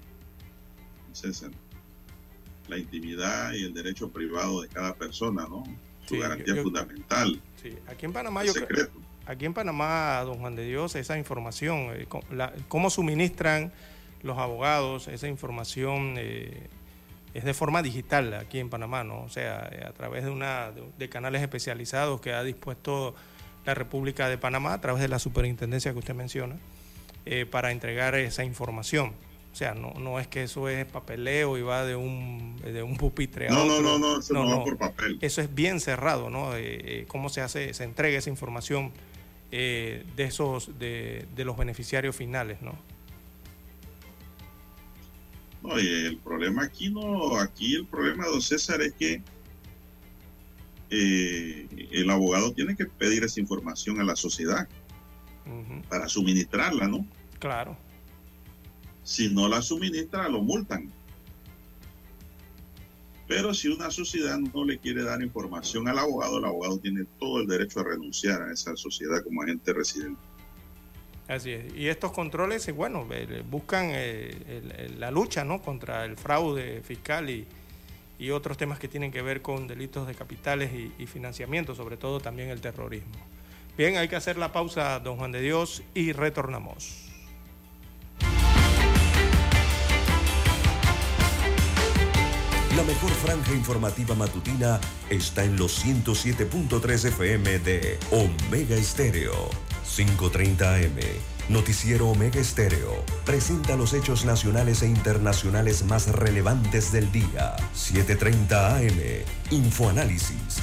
la intimidad y el derecho privado de cada persona, ¿no? Su garantía fundamental. Sí, aquí en Panamá yo creo, aquí en Panamá, don Juan de Dios, esa información, eh, cómo suministran los abogados esa información eh, es de forma digital aquí en Panamá, ¿no? O sea, eh, a través de una de canales especializados que ha dispuesto la República de Panamá a través de la superintendencia que usted menciona. Eh, para entregar esa información. O sea, no, no es que eso es papeleo y va de un, de un pupitre a no, otro. No, no, no, eso no, va por papel. Eso es bien cerrado, ¿no? Eh, eh, cómo se hace, se entrega esa información de esos, de, de, los beneficiarios finales, ¿no? No, y el problema aquí no, aquí el problema, don César, es que el abogado tiene que pedir esa información a la sociedad para suministrarla, ¿no? Claro. Si no la suministra, lo multan. Pero si una sociedad no le quiere dar información al abogado, el abogado tiene todo el derecho a renunciar a esa sociedad como agente residente. Así es. Y estos controles, eh, bueno, eh, buscan eh, la lucha ¿no? contra el fraude fiscal y, otros temas que tienen que ver con delitos de capitales y financiamiento, sobre todo también el terrorismo. Bien, hay que hacer la pausa, don Juan de Dios, y retornamos. La mejor franja informativa matutina está en los 107.3 FM de Omega Estéreo. 5.30 AM. Noticiero Omega Estéreo. Presenta los hechos nacionales e internacionales más relevantes del día. 7.30 AM. Infoanálisis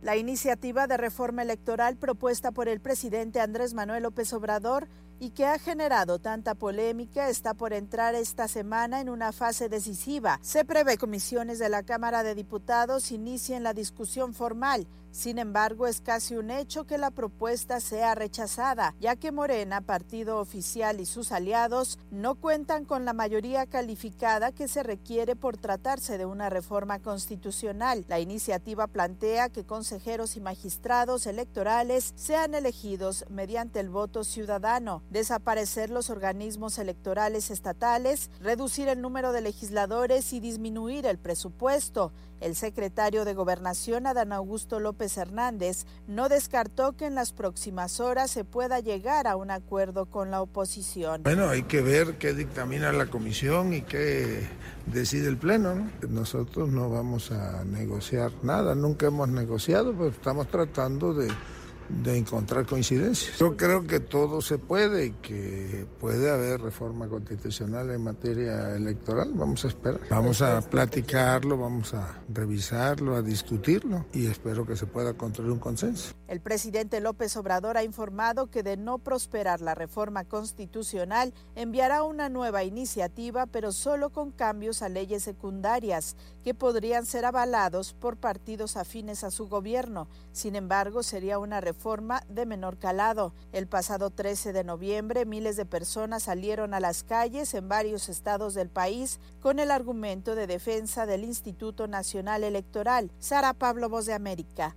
La iniciativa de reforma electoral propuesta por el presidente Andrés Manuel López Obrador y que ha generado tanta polémica está por entrar esta semana en una fase decisiva. Se prevé comisiones de la Cámara de Diputados inicien la discusión formal. Sin embargo, es casi un hecho que la propuesta sea rechazada, ya que Morena, partido oficial y sus aliados no cuentan con la mayoría calificada que se requiere por tratarse de una reforma constitucional. La iniciativa plantea que consejeros y magistrados electorales sean elegidos mediante el voto ciudadano desaparecer los organismos electorales estatales, reducir el número de legisladores y disminuir el presupuesto. El secretario de Gobernación, Adán Augusto López Hernández, no descartó que en las próximas horas se pueda llegar a un acuerdo con la oposición. Bueno, hay que ver qué dictamina la comisión y qué decide el Pleno. Nosotros no vamos a negociar nada, nunca hemos negociado, pero estamos tratando de de encontrar coincidencias. Yo creo que todo se puede y que puede haber reforma constitucional en materia electoral. Vamos a esperar. Vamos a platicarlo, vamos a revisarlo, a discutirlo y espero que se pueda construir un consenso. El presidente López Obrador ha informado que de no prosperar la reforma constitucional enviará una nueva iniciativa, pero solo con cambios a leyes secundarias que podrían ser avalados por partidos afines a su gobierno. Sin embargo, sería una reforma forma de menor calado. El pasado 13 de noviembre, miles de personas salieron a las calles en varios estados del país con el argumento de defensa del Instituto Nacional Electoral. Sara Pablo, Voz de América,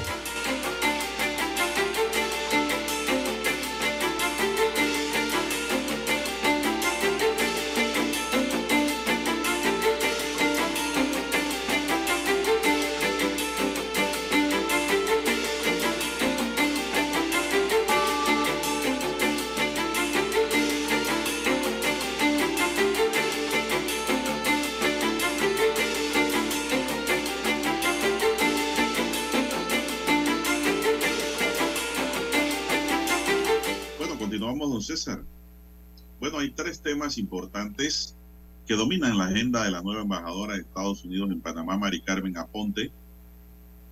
Que dominan la agenda de la nueva embajadora de Estados Unidos en Panamá, Mari Carmen Aponte.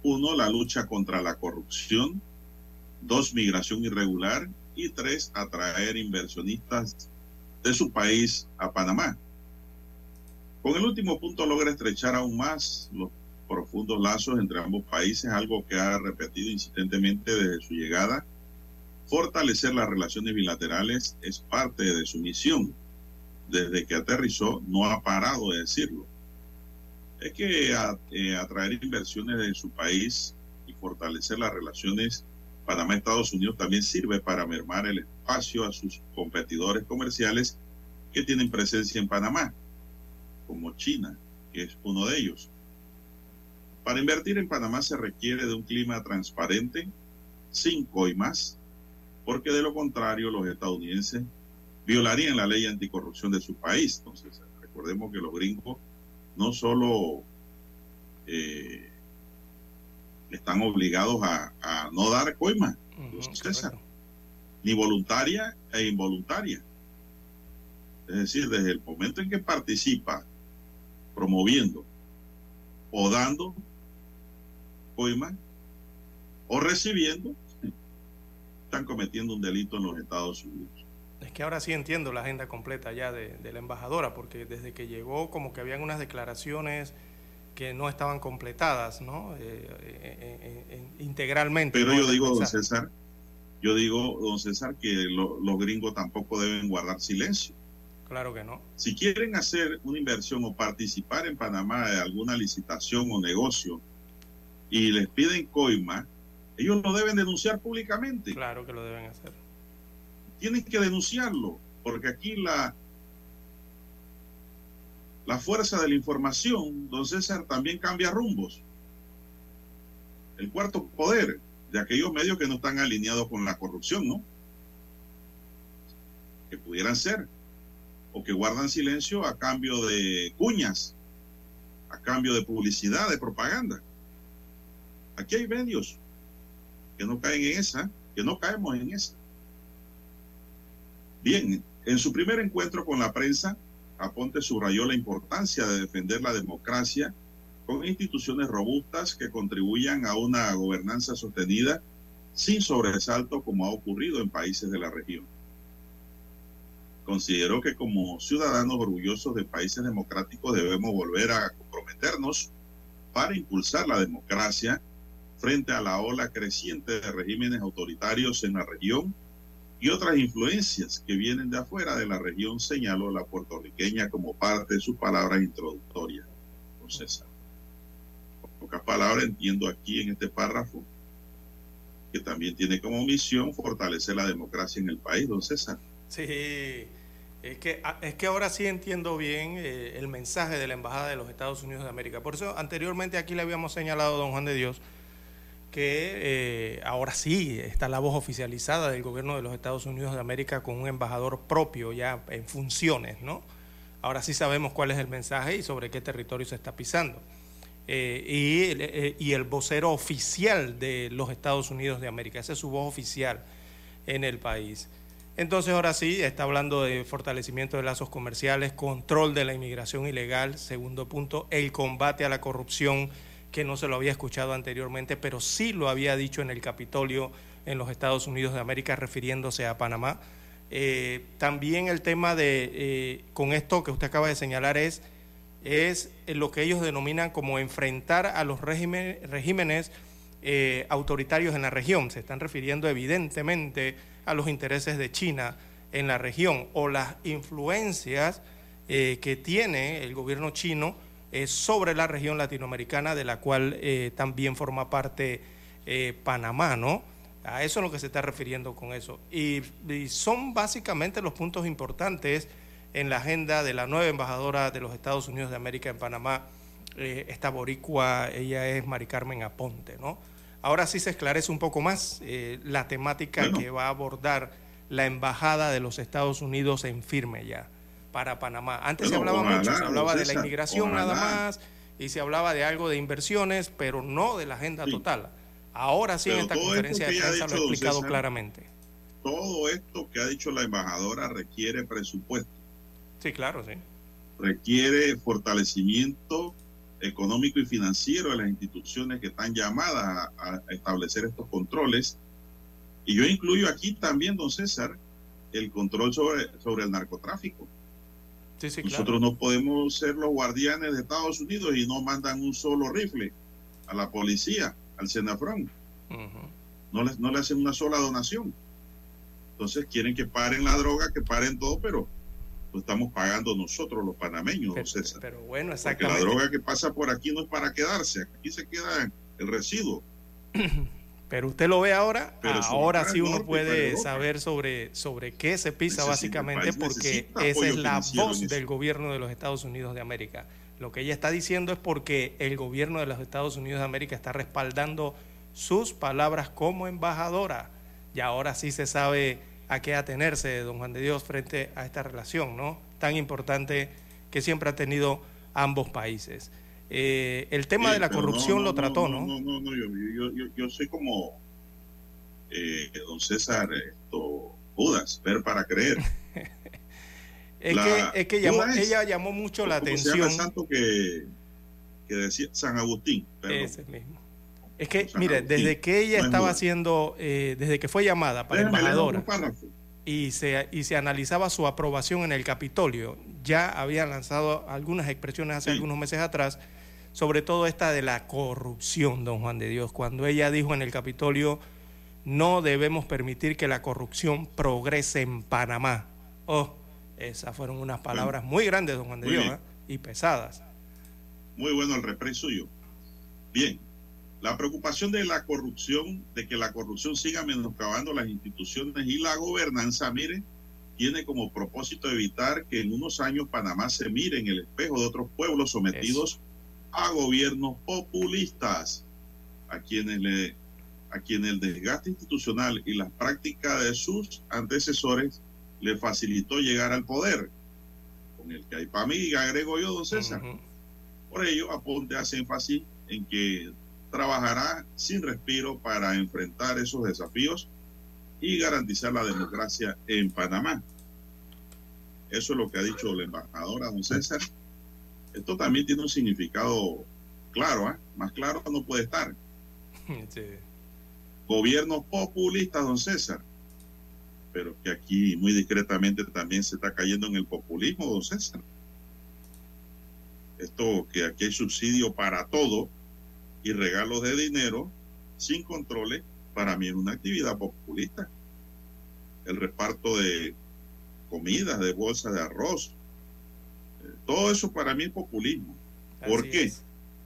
Uno, la lucha contra la corrupción. Dos, migración irregular. Y tres, atraer inversionistas de su país a Panamá. Con el último punto logra estrechar aún más los profundos lazos entre ambos países, algo que ha repetido insistentemente desde su llegada Fortalecer las relaciones bilaterales es parte de su misión. Desde que aterrizó no ha parado de decirlo. Es que eh, atraer inversiones de su país y fortalecer las relaciones Panamá-Estados Unidos también sirve para mermar el espacio a sus competidores comerciales que tienen presencia en Panamá, como China, que es uno de ellos. Para invertir en Panamá se requiere de un clima transparente, sin coimas, porque de lo contrario los estadounidenses violarían la ley anticorrupción de su país. Entonces, recordemos que los gringos no solo eh, están obligados a, no dar coima, ni voluntaria e involuntaria. Es decir, desde el momento en que participa promoviendo o dando coima o recibiendo, están cometiendo un delito en los Estados Unidos. Es que ahora sí entiendo la agenda completa ya de, la embajadora, porque desde que llegó como que habían unas declaraciones que no estaban completadas, ¿no? Eh, eh, eh, integralmente. Pero yo digo, don César, yo digo, don César, que los gringos tampoco deben guardar silencio. Claro que no. Si quieren hacer una inversión o participar en Panamá de alguna licitación o negocio y les piden coima, ellos lo deben denunciar públicamente. Claro que lo deben hacer. Tienen que denunciarlo, porque aquí la, la fuerza de la información, don César, también cambia rumbos. El cuarto poder de aquellos medios que no están alineados con la corrupción, ¿no? Que pudieran ser, o que guardan silencio a cambio de cuñas, a cambio de publicidad, de propaganda. Aquí hay medios que no caen en esa, que no caemos en esa. Bien, en su primer encuentro con la prensa, Aponte subrayó la importancia de defender la democracia con instituciones robustas que contribuyan a una gobernanza sostenida sin sobresalto como ha ocurrido en países de la región. Considero que como ciudadanos orgullosos de países democráticos debemos volver a comprometernos para impulsar la democracia frente a la ola creciente de regímenes autoritarios en la región y otras influencias que vienen de afuera de la región, señaló la puertorriqueña como parte de sus palabras introductorias. Don César. pocas palabras entiendo aquí en este párrafo que también tiene como misión fortalecer la democracia en el país, don César. Sí, es que, ah, es que ahora sí entiendo bien eh, el mensaje de la Embajada de los Estados Unidos de América. Por eso anteriormente aquí le habíamos señalado, don Juan de Dios, que eh, ahora sí está la voz oficializada del gobierno de los Estados Unidos de América con un embajador propio ya en funciones, ¿no? Ahora sí sabemos cuál es el mensaje y sobre qué territorio se está pisando. Eh, y, eh, y, el vocero oficial de los Estados Unidos de América, esa es su voz oficial en el país. Entonces ahora sí está hablando de fortalecimiento de lazos comerciales, control de la inmigración ilegal, segundo punto, el combate a la corrupción que no se lo había escuchado anteriormente, pero sí lo había dicho en el Capitolio en los Estados Unidos de América refiriéndose a Panamá. Eh, también el tema de, eh, con esto que usted acaba de señalar, es, es lo que ellos denominan como enfrentar a los regímenes, eh, autoritarios en la región. Se están refiriendo evidentemente a los intereses de China en la región o las influencias que tiene el gobierno chino sobre la región latinoamericana de la cual eh, también forma parte eh, Panamá, ¿no? A eso es lo que se está refiriendo con eso. Y, son básicamente los puntos importantes en la agenda de la nueva embajadora de los Estados Unidos de América en Panamá, eh, esta boricua, ella es Mari Carmen Aponte, ¿no? Ahora sí se esclarece un poco más la temática que va a abordar la embajada de los Estados Unidos en firme ya para Panamá. Antes se hablaba mucho, se hablaba de la inmigración nada más y se hablaba de algo de inversiones, pero no de la agenda total. Ahora sí en esta conferencia de prensa lo ha explicado claramente. Todo esto que ha dicho la embajadora requiere presupuesto. Sí, claro, sí. Requiere fortalecimiento económico y financiero de las instituciones que están llamadas a, establecer estos controles. Y yo incluyo aquí también, don César, el control sobre, sobre el narcotráfico. Nosotros no podemos ser los guardianes de Estados Unidos y no mandan un solo rifle a la policía, al Senafrón. no, les, no le hacen una sola donación. Entonces quieren que paren la droga, que paren todo, pero lo estamos pagando nosotros los panameños, pero, bueno, exactamente. Porque la droga que pasa por aquí no es para quedarse, aquí se queda el residuo. Pero usted lo ve ahora, ahora sí uno puede saber sobre, sobre qué se pisa básicamente porque esa es la voz del gobierno de los Estados Unidos de América. Lo que ella está diciendo es porque el gobierno de los Estados Unidos de América está respaldando sus palabras como embajadora. Y ahora sí se sabe a qué atenerse, don Juan de Dios, frente a esta relación, ¿no? Tan importante que siempre ha tenido ambos países. Eh, el tema de la corrupción lo trató, ¿no? No, no, no, yo, yo, yo, soy como eh, don César, esto, Judas, ver para creer. es, que, es que llamó, ella llamó mucho la atención. Se santo que, que decía San Agustín. Ese mismo. Es que, mire, desde que ella estaba haciendo, eh, desde que fue llamada para embajadora y se, y se analizaba su aprobación en el Capitolio, ya había lanzado algunas expresiones hace algunos meses atrás sobre todo esta de la corrupción, don Juan de Dios, cuando ella dijo en el Capitolio, no debemos permitir que la corrupción progrese en Panamá. Oh, esas fueron unas palabras muy grandes, don Juan de Dios, ¿eh? y pesadas. Muy bueno el represo suyo. Bien, la preocupación de la corrupción, de que la corrupción siga menoscabando las instituciones y la gobernanza, mire, tiene como propósito evitar que en unos años Panamá se mire en el espejo de otros pueblos sometidos a gobiernos populistas, a quienes, le, a quienes el desgaste institucional y la práctica de sus antecesores le facilitó llegar al poder, con el que hay para mí, agrego yo, don César. Por ello, Aponte hace énfasis en que trabajará sin respiro para enfrentar esos desafíos y garantizar la democracia en Panamá. Eso es lo que ha dicho la embajadora, don César. Esto también tiene un significado claro, ¿eh? más claro no puede estar. Sí. Gobiernos populistas, don César. Pero que aquí muy discretamente también se está cayendo en el populismo, don César. Esto que aquí hay subsidio para todo y regalos de dinero sin controles, para mí es una actividad populista. El reparto de comidas, de bolsas de arroz, todo eso para mí es populismo. ¿Por qué?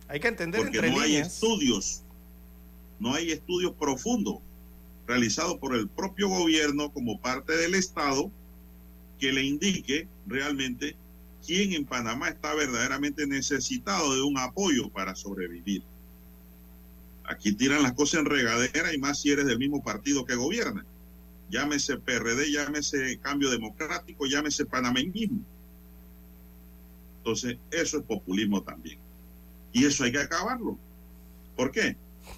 Hay que entender Porque no hay estudios, no hay estudios profundos realizados por el propio gobierno como parte del Estado que le indique realmente quién en Panamá está verdaderamente necesitado de un apoyo para sobrevivir. Aquí tiran las cosas en regadera y más si eres del mismo partido que gobierna. Llámese PRD, llámese Cambio Democrático, llámese panameñismo. Entonces, eso es populismo también. Y eso hay que acabarlo. ¿Por qué?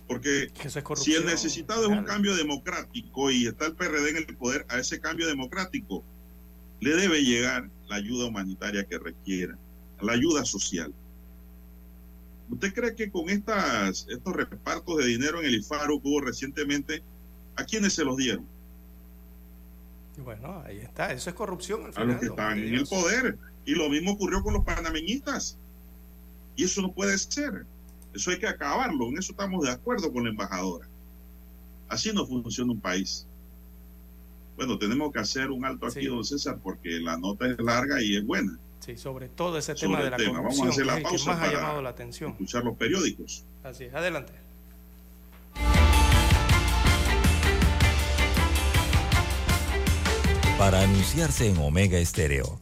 Porque si el necesitado es un cambio democrático y está el PRD en el poder, a ese cambio democrático le debe llegar la ayuda humanitaria que requiera, la ayuda social. ¿Usted cree que con estas, estos repartos de dinero en el IFARU que hubo recientemente, ¿a quiénes se los dieron? Bueno, ahí está, eso es corrupción. a los que están en el poder. Y lo mismo ocurrió con los panameñistas. Y eso no puede ser. Eso hay que acabarlo. En eso estamos de acuerdo con la embajadora. Así no funciona un país. Bueno, tenemos que hacer un alto aquí, don César, porque la nota es larga y es buena. Sí, sobre todo ese tema de la tema. Vamos a hacer la pausa más ha llamado la atención. escuchar los periódicos. Así es, adelante. Para anunciarse en Omega Estéreo,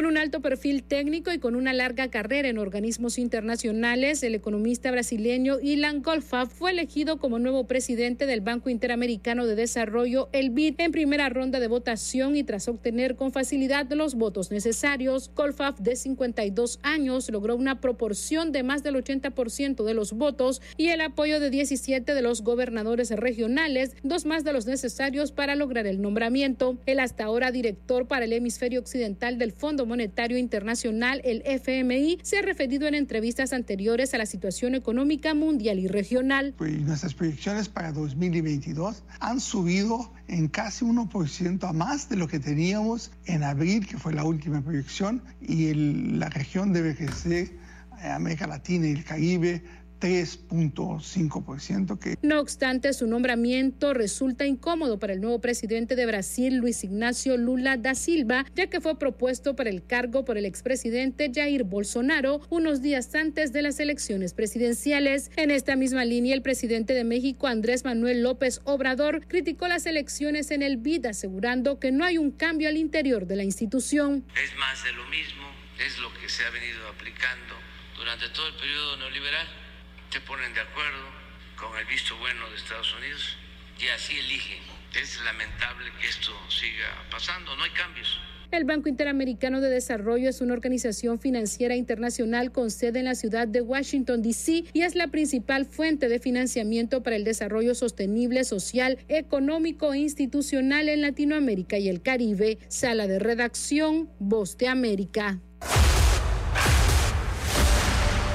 Con un alto perfil técnico y con una larga carrera en organismos internacionales, el economista brasileño Ilan Golfa fue elegido como nuevo presidente del Banco Interamericano de Desarrollo, el BID, en primera ronda de votación y tras obtener con facilidad los votos necesarios. Golfaf, de 52 años, logró una proporción de más del 80% de los votos y el apoyo de 17 de los gobernadores regionales, dos más de los necesarios para lograr el nombramiento. El hasta ahora director para el hemisferio occidental del Fondo Monetario Internacional, el FMI, se ha referido en entrevistas anteriores a la situación económica mundial y regional. Pues nuestras proyecciones para 2022 han subido en casi 1% a más de lo que teníamos en abril, que fue la última proyección, y la región debe crecer, eh, América Latina y el Caribe 3.5%. Que... No obstante, su nombramiento resulta incómodo para el nuevo presidente de Brasil, Luis Ignacio Lula da Silva, ya que fue propuesto para el cargo por el expresidente Jair Bolsonaro unos días antes de las elecciones presidenciales. En esta misma línea, el presidente de México, Andrés Manuel López Obrador, criticó las elecciones en el BID, asegurando que no hay un cambio al interior de la institución. Es más de lo mismo, es lo que se ha venido aplicando durante todo el periodo neoliberal se ponen de acuerdo con el visto bueno de Estados Unidos y así eligen. Es lamentable que esto siga pasando, no hay cambios. El Banco Interamericano de Desarrollo es una organización financiera internacional con sede en la ciudad de Washington, D.C. y es la principal fuente de financiamiento para el desarrollo sostenible, social, económico e institucional en Latinoamérica y el Caribe. Sala de redacción, Voz de América.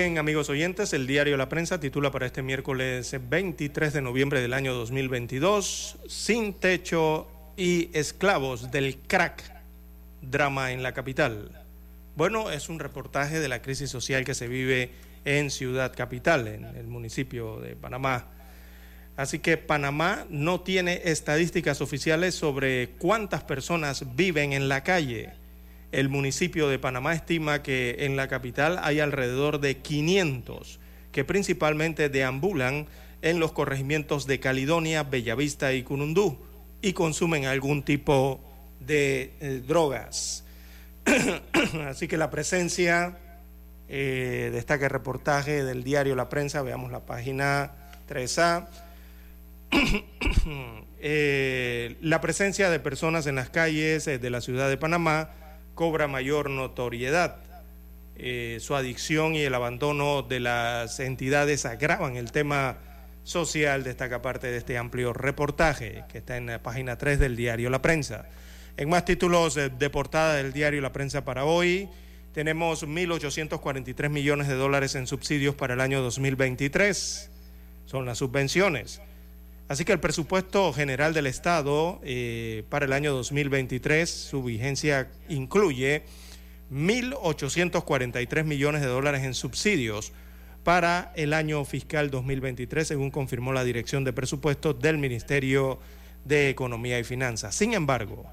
Bien, amigos oyentes, el diario La Prensa titula para este miércoles 23 de noviembre del año 2022, Sin techo y esclavos del crack, drama en la capital. Bueno, es un reportaje de la crisis social que se vive en Ciudad Capital, en el municipio de Panamá. Así que Panamá no tiene estadísticas oficiales sobre cuántas personas viven en la calle el municipio de Panamá estima que en la capital hay alrededor de 500 que principalmente deambulan en los corregimientos de Caledonia, Bellavista y Cunundú y consumen algún tipo de eh, drogas. Así que la presencia, eh, el reportaje del diario La Prensa, veamos la página 3A. Eh, la presencia de personas en las calles de la ciudad de Panamá cobra mayor notoriedad. Eh, su adicción y el abandono de las entidades agravan el tema social, destaca parte de este amplio reportaje que está en la página 3 del diario La Prensa. En más títulos de portada del diario La Prensa para hoy, tenemos 1.843 millones de dólares en subsidios para el año 2023. Son las subvenciones. Así que el presupuesto general del Estado eh, para el año 2023, su vigencia incluye 1.843 millones de dólares en subsidios para el año fiscal 2023, según confirmó la Dirección de Presupuestos del Ministerio de Economía y Finanzas. Sin embargo,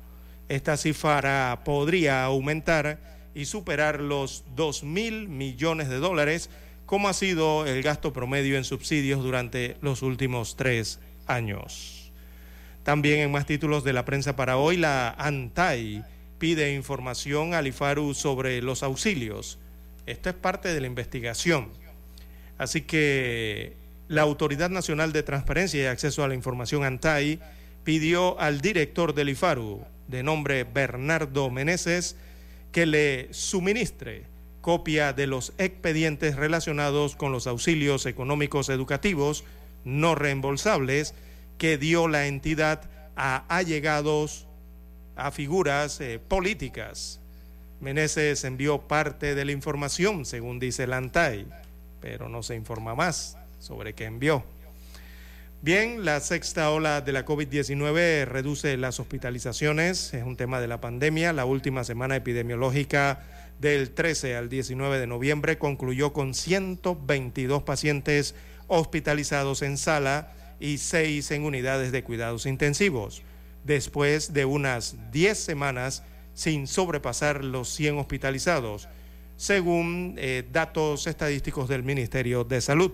esta cifra podría aumentar y superar los 2 mil millones de dólares, como ha sido el gasto promedio en subsidios durante los últimos tres años. También en más títulos de la prensa para hoy, la ANTAI pide información al IFARU sobre los auxilios. Esto es parte de la investigación. Así que la Autoridad Nacional de Transparencia y Acceso a la Información ANTAI pidió al director del IFARU, de nombre Bernardo Meneses, que le suministre copia de los expedientes relacionados con los auxilios económicos educativos no reembolsables que dio la entidad a allegados, a figuras eh, políticas. Meneses envió parte de la información, según dice el ANTAI, pero no se informa más sobre qué envió. Bien, la sexta ola de la COVID-19 reduce las hospitalizaciones, es un tema de la pandemia. La última semana epidemiológica del 13 al 19 de noviembre concluyó con 122 pacientes hospitalizados en sala y seis en unidades de cuidados intensivos, después de unas 10 semanas sin sobrepasar los 100 hospitalizados, según eh, datos estadísticos del Ministerio de Salud.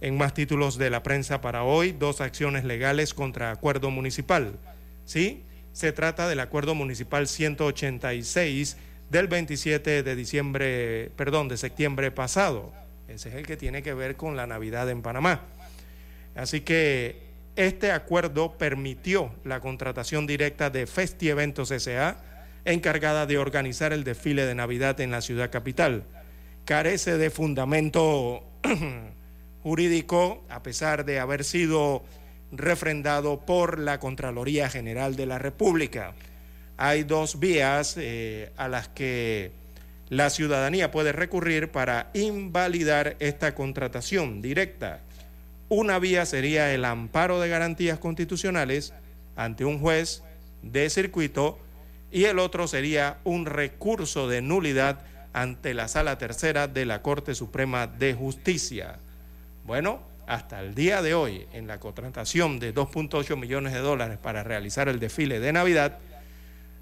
En más títulos de la prensa para hoy, dos acciones legales contra acuerdo municipal. ¿Sí? Se trata del acuerdo municipal 186 del 27 de diciembre, perdón, de septiembre pasado ese es el que tiene que ver con la Navidad en Panamá. Así que este acuerdo permitió la contratación directa de Festi Eventos S.A., encargada de organizar el desfile de Navidad en la ciudad capital. Carece de fundamento jurídico, a pesar de haber sido refrendado por la Contraloría General de la República. Hay dos vías eh, a las que la ciudadanía puede recurrir para invalidar esta contratación directa. Una vía sería el amparo de garantías constitucionales ante un juez de circuito y el otro sería un recurso de nulidad ante la sala tercera de la Corte Suprema de Justicia. Bueno, hasta el día de hoy en la contratación de 2.8 millones de dólares para realizar el desfile de Navidad,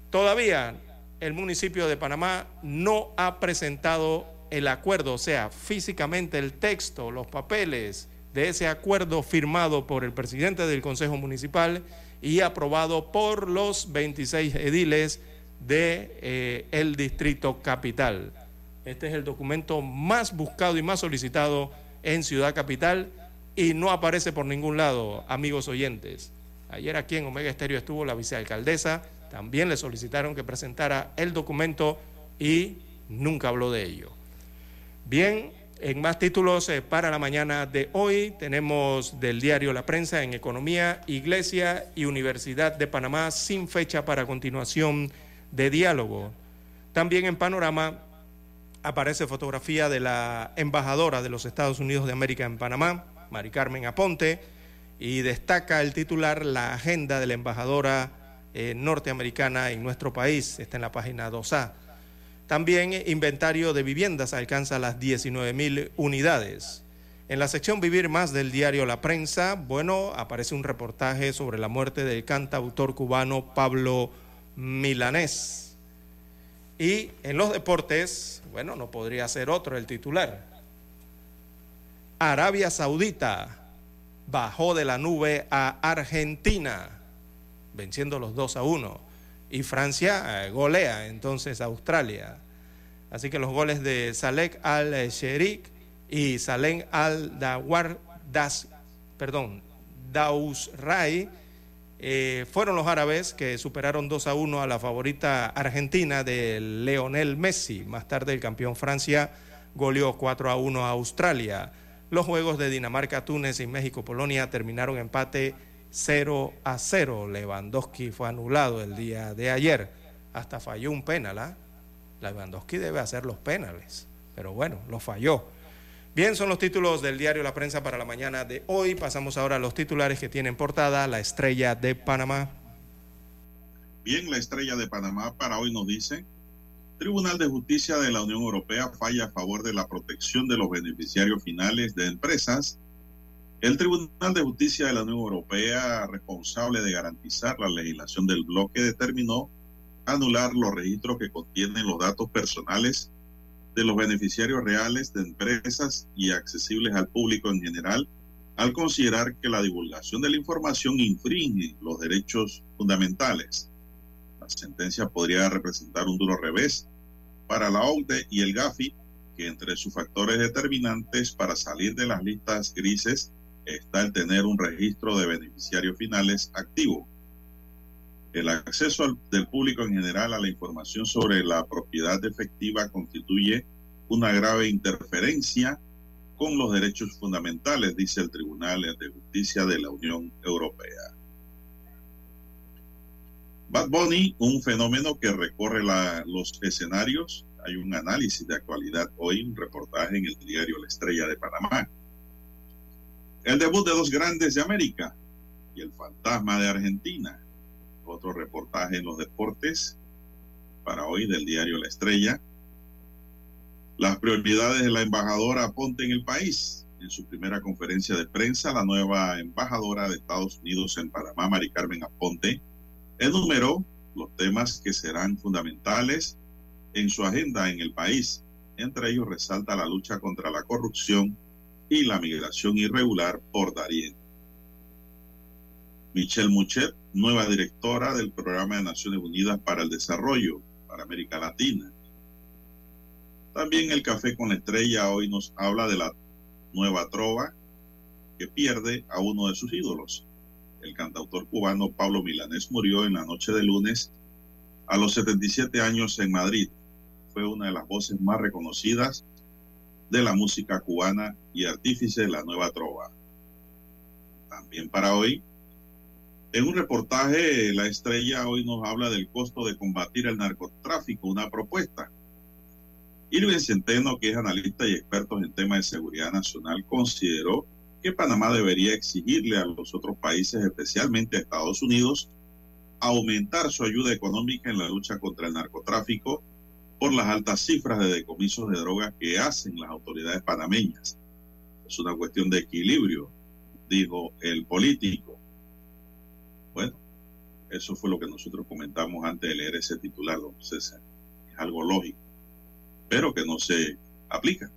todavía el municipio de Panamá no ha presentado el acuerdo, o sea, físicamente el texto, los papeles de ese acuerdo firmado por el presidente del Consejo Municipal y aprobado por los 26 ediles de eh, el distrito capital. Este es el documento más buscado y más solicitado en Ciudad Capital y no aparece por ningún lado, amigos oyentes. Ayer aquí en Omega Estéreo estuvo la vicealcaldesa, también le solicitaron que presentara el documento y nunca habló de ello. Bien, en más títulos eh, para la mañana de hoy tenemos del diario La Prensa en Economía, Iglesia y Universidad de Panamá sin fecha para continuación de diálogo. También en Panorama aparece fotografía de la embajadora de los Estados Unidos de América en Panamá, Mari Carmen Aponte, y destaca el titular la agenda de la embajadora eh, norteamericana en nuestro país, está en la página 2A. También inventario de viviendas alcanza las 19 mil unidades. En la sección Vivir Más del diario La Prensa, bueno, aparece un reportaje sobre la muerte del cantautor cubano Pablo Milanés. Y en los deportes, bueno, no podría ser otro el titular. Arabia Saudita bajó de la nube a Argentina, venciendo los 2 a 1 y Francia eh, golea entonces a Australia. Así que los goles de Salek al-Sherik y Salem al-Dawar perdón, Dausray eh, fueron los árabes que superaron 2 a 1 a la favorita argentina de Leonel Messi. Más tarde el campeón Francia goleó 4 a 1 a Australia. Los juegos de Dinamarca, Túnez y México-Polonia terminaron empate 0 a 0. Lewandowski fue anulado el día de ayer. Hasta falló un penal. ¿ah? Lewandowski debe hacer los penales. Pero bueno, lo falló. Bien, son los títulos del diario La Prensa para la mañana de hoy. Pasamos ahora a los titulares que tienen portada La Estrella de Panamá. Bien, la Estrella de Panamá para hoy nos dice, Tribunal de Justicia de la Unión Europea falla a favor de la protección de los beneficiarios finales de empresas el Tribunal de Justicia de la Unión Europea, responsable de garantizar la legislación del bloque, determinó anular los registros que contienen los datos personales de los beneficiarios reales de empresas y accesibles al público en general, al considerar que la divulgación de la información infringe los derechos fundamentales. La sentencia podría representar un duro revés para la OCDE y el GAFI, que entre sus factores determinantes para salir de las listas grises está el tener un registro de beneficiarios finales activo. El acceso del público en general a la información sobre la propiedad efectiva constituye una grave interferencia con los derechos fundamentales, dice el Tribunal de Justicia de la Unión Europea. Bad Bunny, un fenómeno que recorre los escenarios. Hay un análisis de actualidad hoy, un reportaje en el diario La Estrella de Panamá. El debut de dos grandes de América y el fantasma de Argentina. Otro reportaje en los deportes para hoy del diario La Estrella. Las prioridades de la embajadora Ponte en el país. En su primera conferencia de prensa, la nueva embajadora de Estados Unidos en Panamá, Mari Carmen Aponte, enumeró los temas que serán fundamentales en su agenda en el país. Entre ellos resalta la lucha contra la corrupción y la migración irregular por Darien. Michelle Muchet, nueva directora del Programa de Naciones Unidas para el Desarrollo para América Latina. También el Café con la Estrella hoy nos habla de la nueva trova que pierde a uno de sus ídolos. El cantautor cubano Pablo Milanés murió en la noche de lunes a los 77 años en Madrid. Fue una de las voces más reconocidas de la música cubana y artífice de la nueva trova. También para hoy, en un reportaje, La Estrella hoy nos habla del costo de combatir el narcotráfico, una propuesta. Irving Centeno, que es analista y experto en temas de seguridad nacional, consideró que Panamá debería exigirle a los otros países, especialmente a Estados Unidos, aumentar su ayuda económica en la lucha contra el narcotráfico por las altas cifras de decomisos de drogas que hacen las autoridades panameñas. Es una cuestión de equilibrio dijo el político. Bueno, eso fue lo que nosotros comentamos antes de leer ese titular, don César. Es algo lógico, pero que no se aplica.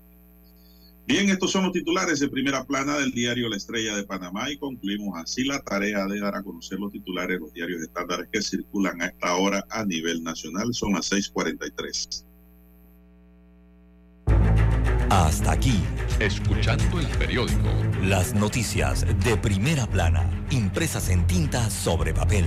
Bien, estos son los titulares de primera plana del diario La Estrella de Panamá y concluimos así la tarea de dar a conocer los titulares de los diarios estándares que circulan a esta hora a nivel nacional. Son las 6:43. Hasta aquí, escuchando el periódico. Las noticias de primera plana, impresas en tinta sobre papel.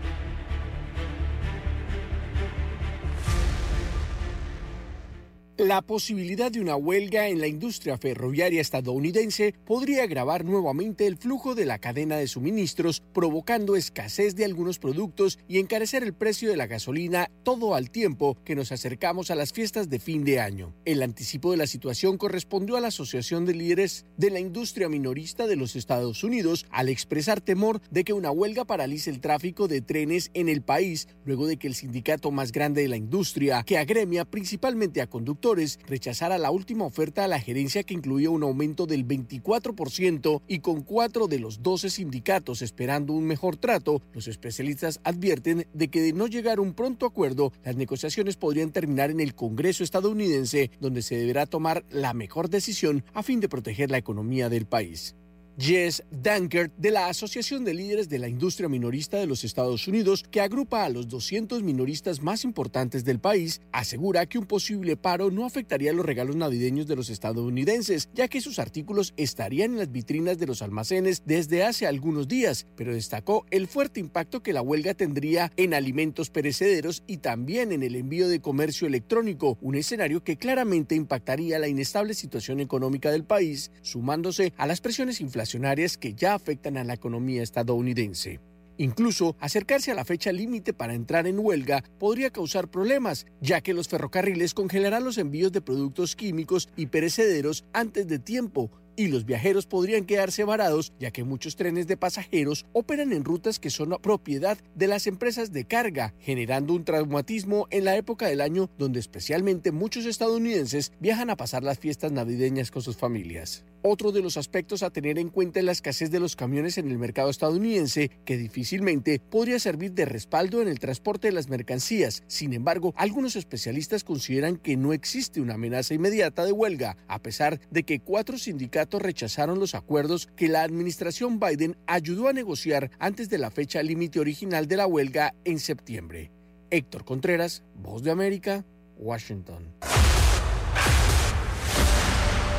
La posibilidad de una huelga en la industria ferroviaria estadounidense podría agravar nuevamente el flujo de la cadena de suministros, provocando escasez de algunos productos y encarecer el precio de la gasolina todo al tiempo que nos acercamos a las fiestas de fin de año. El anticipo de la situación correspondió a la Asociación de Líderes de la Industria Minorista de los Estados Unidos al expresar temor de que una huelga paralice el tráfico de trenes en el país luego de que el sindicato más grande de la industria, que agremia principalmente a conductores, rechazara la última oferta a la gerencia que incluía un aumento del 24% y con cuatro de los 12 sindicatos esperando un mejor trato, los especialistas advierten de que de no llegar a un pronto acuerdo, las negociaciones podrían terminar en el Congreso estadounidense, donde se deberá tomar la mejor decisión a fin de proteger la economía del país. Jess Dankert de la Asociación de Líderes de la Industria Minorista de los Estados Unidos, que agrupa a los 200 minoristas más importantes del país, asegura que un posible paro no afectaría los regalos navideños de los estadounidenses, ya que sus artículos estarían en las vitrinas de los almacenes desde hace algunos días, pero destacó el fuerte impacto que la huelga tendría en alimentos perecederos y también en el envío de comercio electrónico, un escenario que claramente impactaría la inestable situación económica del país, sumándose a las presiones inflacionarias que ya afectan a la economía estadounidense. Incluso acercarse a la fecha límite para entrar en huelga podría causar problemas, ya que los ferrocarriles congelarán los envíos de productos químicos y perecederos antes de tiempo, y los viajeros podrían quedarse varados ya que muchos trenes de pasajeros operan en rutas que son propiedad de las empresas de carga, generando un traumatismo en la época del año donde especialmente muchos estadounidenses viajan a pasar las fiestas navideñas con sus familias. Otro de los aspectos a tener en cuenta es la escasez de los camiones en el mercado estadounidense, que difícilmente podría servir de respaldo en el transporte de las mercancías. Sin embargo, algunos especialistas consideran que no existe una amenaza inmediata de huelga, a pesar de que cuatro sindicatos rechazaron los acuerdos que la administración Biden ayudó a negociar antes de la fecha límite original de la huelga en septiembre. Héctor Contreras, Voz de América, Washington.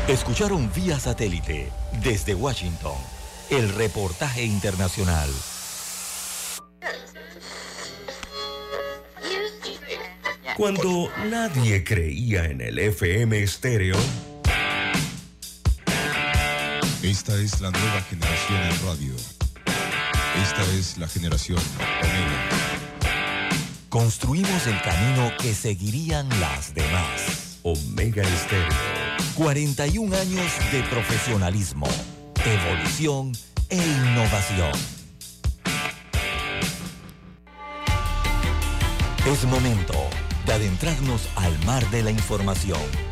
Escucharon vía satélite desde Washington el reportaje internacional. Cuando nadie creía en el FM estéreo. Esta es la nueva generación en radio. Esta es la generación Omega. Construimos el camino que seguirían las demás. Omega Estéreo 41 años de profesionalismo, evolución e innovación. Es momento de adentrarnos al mar de la información.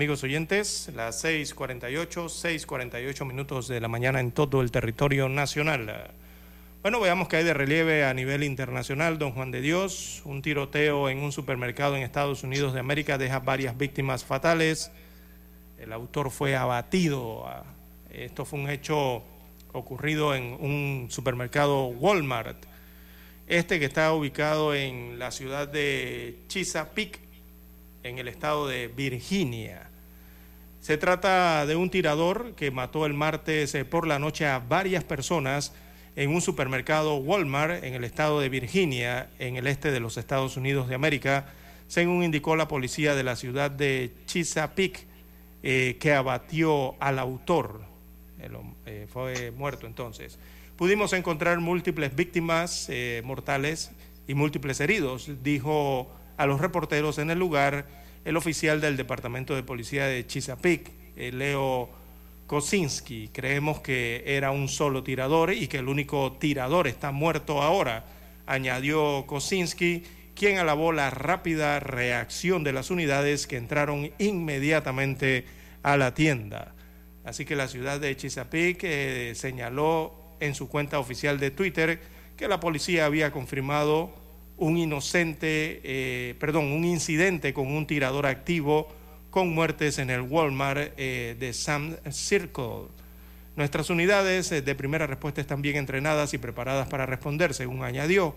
Amigos oyentes, las 6:48, 6:48 minutos de la mañana en todo el territorio nacional. Bueno, veamos que hay de relieve a nivel internacional. Don Juan de Dios, un tiroteo en un supermercado en Estados Unidos de América deja varias víctimas fatales. El autor fue abatido. Esto fue un hecho ocurrido en un supermercado Walmart. Este que está ubicado en la ciudad de Chesapeake, en el estado de Virginia. Se trata de un tirador que mató el martes eh, por la noche a varias personas en un supermercado Walmart en el estado de Virginia, en el este de los Estados Unidos de América, según indicó la policía de la ciudad de Chesapeake, eh, que abatió al autor. Eh, fue muerto entonces. Pudimos encontrar múltiples víctimas mortales y múltiples heridos, dijo a los reporteros en el lugar el oficial del Departamento de Policía de Chesapeake, eh, Leo Kosinski. Creemos que era un solo tirador y que el único tirador está muerto ahora, añadió Kosinski, quien alabó la rápida reacción de las unidades que entraron inmediatamente a la tienda. Así que la ciudad de Chesapeake eh, señaló en su cuenta oficial de Twitter que la policía había confirmado un inocente, eh, perdón, un incidente con un tirador activo con muertes en el Walmart eh, de Sam Circle. Nuestras unidades eh, de primera respuesta están bien entrenadas y preparadas para responder, según añadió.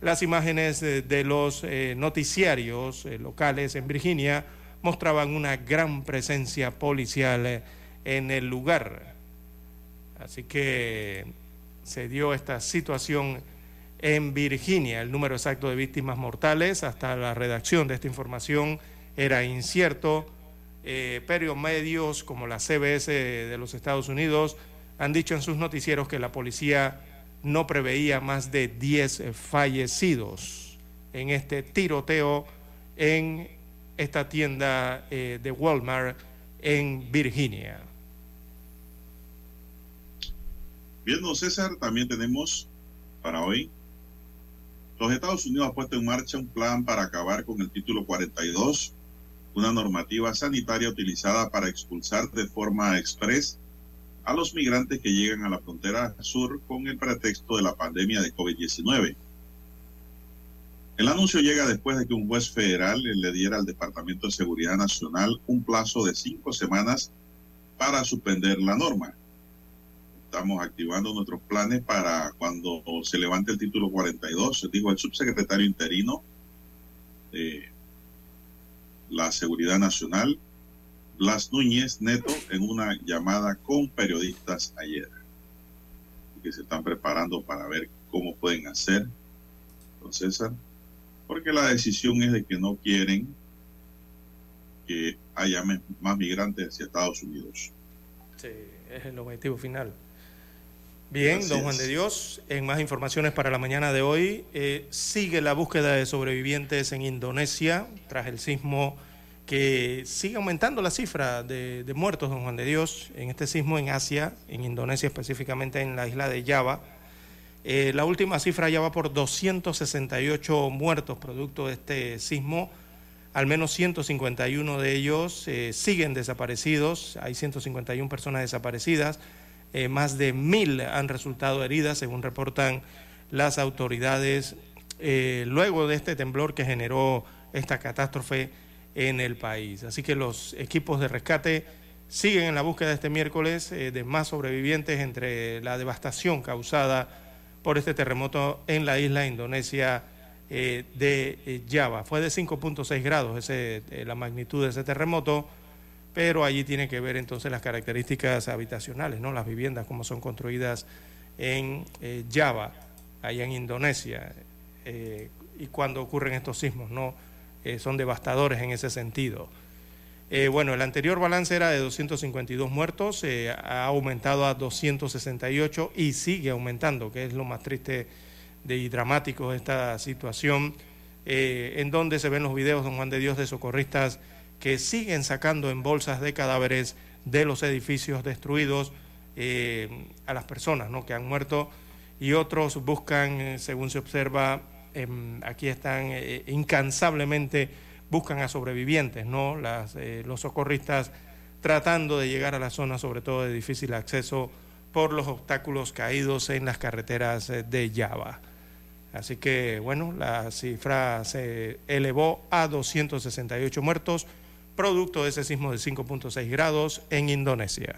Las imágenes de los noticiarios locales en Virginia mostraban una gran presencia policial en el lugar. Así que se dio esta situación en Virginia. El número exacto de víctimas mortales hasta la redacción de esta información era incierto, eh, pero medios como la CBS de los Estados Unidos han dicho en sus noticieros que la policía no preveía más de 10 fallecidos en este tiroteo en esta tienda eh, de Walmart en Virginia. Bien, César, también tenemos para hoy los Estados Unidos han puesto en marcha un plan para acabar con el título 42, una normativa sanitaria utilizada para expulsar de forma express a los migrantes que llegan a la frontera sur con el pretexto de la pandemia de COVID-19. El anuncio llega después de que un juez federal le diera al Departamento de Seguridad Nacional un plazo de cinco semanas para suspender la norma estamos activando nuestros planes para cuando se levante el título 42, dijo el subsecretario interino de la Seguridad Nacional, Blas Núñez Neto, en una llamada con periodistas ayer, que se están preparando para ver cómo pueden hacer, don César, porque la decisión es de que no quieren que haya más migrantes hacia Estados Unidos. Sí, es el objetivo final. Bien, don Juan de Dios, en más informaciones para la mañana de hoy, eh, sigue la búsqueda de sobrevivientes en Indonesia tras el sismo que sigue aumentando la cifra de, muertos, don Juan de Dios, en este sismo en Asia, en Indonesia específicamente en la isla de Java. Eh, la última cifra ya va por 268 muertos producto de este sismo. Al menos 151 de ellos eh, siguen desaparecidos, hay 151 personas desaparecidas. Eh, más de mil han resultado heridas, según reportan las autoridades, eh, luego de este temblor que generó esta catástrofe en el país. Así que los equipos de rescate siguen en la búsqueda este miércoles eh, de más sobrevivientes entre la devastación causada por este terremoto en la isla indonesia de Java. Fue de 5.6 grados ese, la magnitud de ese terremoto pero allí tiene que ver entonces las características habitacionales, ¿no? las viviendas, como son construidas en eh, Java, allá en Indonesia, eh, y cuando ocurren estos sismos, ¿no? Eh, son devastadores en ese sentido. bueno, el anterior balance era de 252 muertos, ha aumentado a 268 y sigue aumentando, que es lo más triste y dramático de esta situación, en donde se ven los videos, don Juan de Dios, de socorristas que siguen sacando en bolsas de cadáveres de los edificios destruidos eh, a las personas ¿no? que han muerto y otros buscan, eh, según se observa, em, aquí están eh, incansablemente buscan a sobrevivientes, ¿no? Las, los socorristas tratando de llegar a la zona, sobre todo de difícil acceso por los obstáculos caídos en las carreteras de Java. Así que, bueno, la cifra se elevó a 268 muertos, producto de ese sismo de 5.6 grados en Indonesia.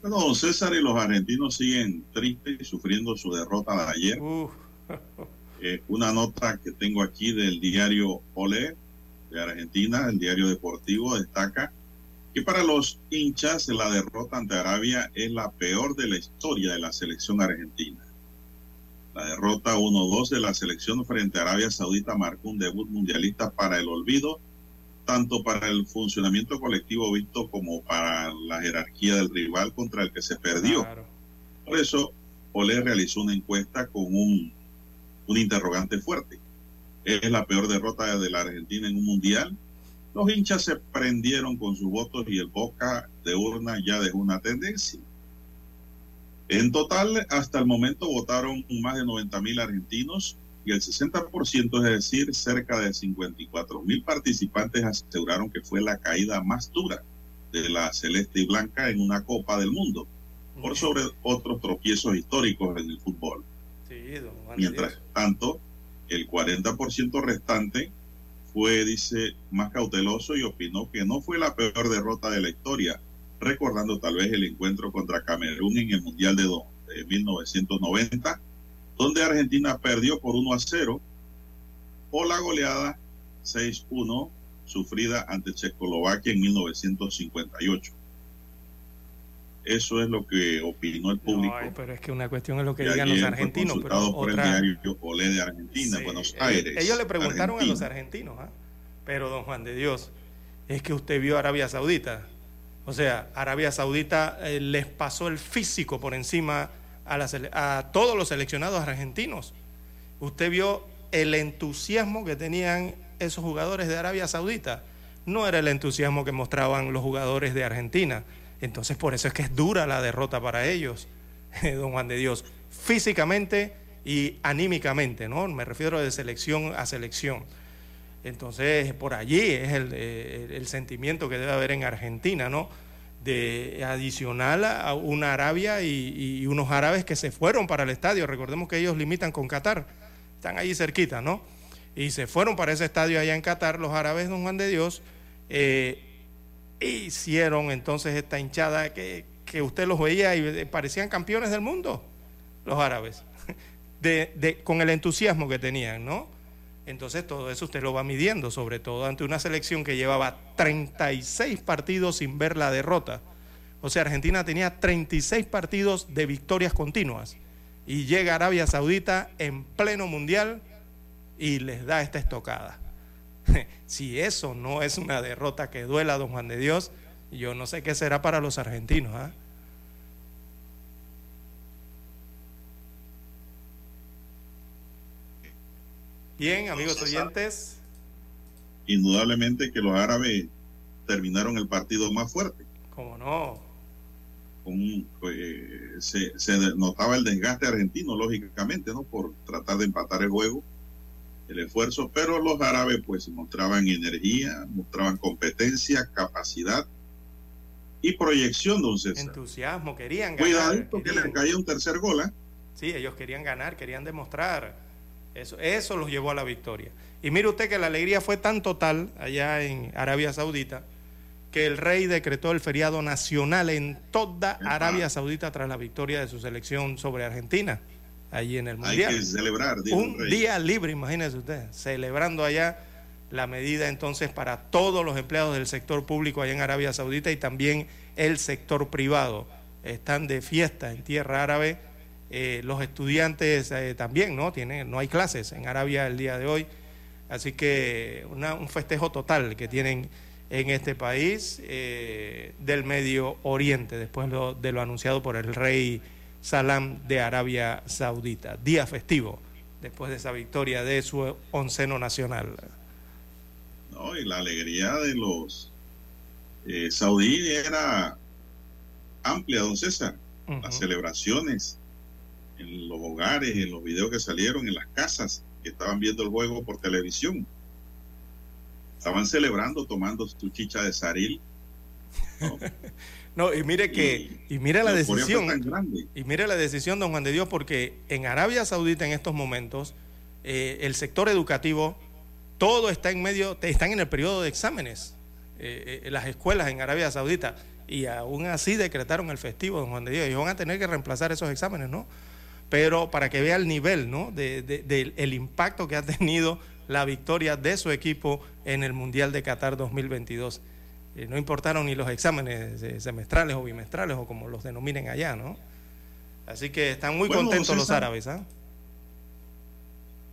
Bueno, César y los argentinos siguen tristes y sufriendo su derrota de ayer. Eh, una nota que tengo aquí del diario Ole de Argentina, el diario deportivo, destaca que para los hinchas la derrota ante Arabia es la peor de la historia de la selección argentina. La derrota 1-2 de la selección frente a Arabia Saudita marcó un debut mundialista para el olvido, tanto para el funcionamiento colectivo visto como para la jerarquía del rival contra el que se perdió. Por eso, Olé realizó una encuesta con un, un interrogante fuerte. ¿Es la peor derrota de la Argentina en un mundial? Los hinchas se prendieron con sus votos y el boca de urna ya dejó una tendencia. En total, hasta el momento votaron más de 90 mil argentinos y el 60%, es decir, cerca de 54 mil participantes aseguraron que fue la caída más dura de la celeste y blanca en una Copa del Mundo, por sobre otros tropiezos históricos en el fútbol. Mientras tanto, el 40% restante fue, dice, más cauteloso y opinó que no fue la peor derrota de la historia, recordando tal vez el encuentro contra Camerún en el Mundial de, de 1990, donde Argentina perdió por 1 a 0, o la goleada 6-1 sufrida ante Checoslovaquia en 1958. Eso es lo que opinó el público. pero es que una cuestión es lo que digan los argentinos. Pero por el diario Olé de Argentina, Buenos Aires. Ellos le preguntaron a los argentinos, ¿ah? pero don Juan de Dios, es que usted vio Arabia Saudita. O sea, Arabia Saudita eh, les pasó el físico por encima a, todos los seleccionados argentinos. Usted vio el entusiasmo que tenían esos jugadores de Arabia Saudita. No era el entusiasmo que mostraban los jugadores de Argentina. Entonces por eso es que es dura la derrota para ellos, don Juan de Dios, físicamente y anímicamente, ¿no? Me refiero de selección a selección. Entonces, por allí es el, sentimiento que debe haber en Argentina, ¿no? De adicional a una Arabia y, unos árabes que se fueron para el estadio. Recordemos que ellos limitan con Qatar, están allí cerquita, ¿no? Y se fueron para ese estadio allá en Qatar, los árabes, don Juan de Dios, eh, hicieron entonces esta hinchada que, usted los veía y parecían campeones del mundo, los árabes, de, con el entusiasmo que tenían, ¿no? Entonces todo eso usted lo va midiendo, sobre todo ante una selección que llevaba 36 partidos sin ver la derrota. O sea, Argentina tenía 36 partidos de victorias continuas. Y llega Arabia Saudita en pleno mundial y les da esta estocada. si eso no es una derrota que duela don Juan de Dios, yo no sé qué será para los argentinos. ¿ah? Bien, amigos oyentes. Indudablemente que los árabes terminaron el partido más fuerte. ¿Cómo no? Eh, se, se, notaba el desgaste argentino, lógicamente, ¿no? Por tratar de empatar el juego el esfuerzo, pero los árabes pues mostraban energía, mostraban competencia, capacidad y proyección, don César. Entusiasmo, querían ganar. Cuidadito que les caía un tercer gol. ¿eh? Sí, ellos querían ganar, querían demostrar. Eso, eso los llevó a la victoria. Y mire usted que la alegría fue tan total allá en Arabia Saudita que el rey decretó el feriado nacional en toda Arabia Saudita tras la victoria de su selección sobre Argentina allí en el Mundial. Hay que celebrar. Un día libre, imagínese usted, celebrando allá la medida entonces para todos los empleados del sector público allá en Arabia Saudita y también el sector privado. Están de fiesta en tierra árabe. Eh, los estudiantes eh, también, ¿no? Tienen, no hay clases en Arabia el día de hoy. Así que un festejo total que tienen en este país eh, del Medio Oriente, después de lo anunciado por el rey Salam de Arabia Saudita. Día festivo después de esa victoria de su onceno nacional. No, y la alegría de los eh, saudíes era amplia, don César. Las celebraciones en los hogares, en los videos que salieron, en las casas que estaban viendo el juego por televisión. Estaban celebrando, tomando su chicha de saril. No, y mire que, y, mire la, decisión, y mire la decisión, don Juan de Dios, porque en Arabia Saudita en estos momentos, eh, el sector educativo, todo está en medio, están en el periodo de exámenes, eh, eh, las escuelas en Arabia Saudita, y aún así decretaron el festivo, don Juan de Dios, y van a tener que reemplazar esos exámenes, ¿no? Pero para que vea el nivel, ¿no? De, del impacto que ha tenido la victoria de su equipo en el Mundial de Qatar 2022. Eh, no importaron ni los exámenes eh, semestrales o bimestrales o como los denominen allá, ¿no? Así que están muy contentos los árabes. ¿ah?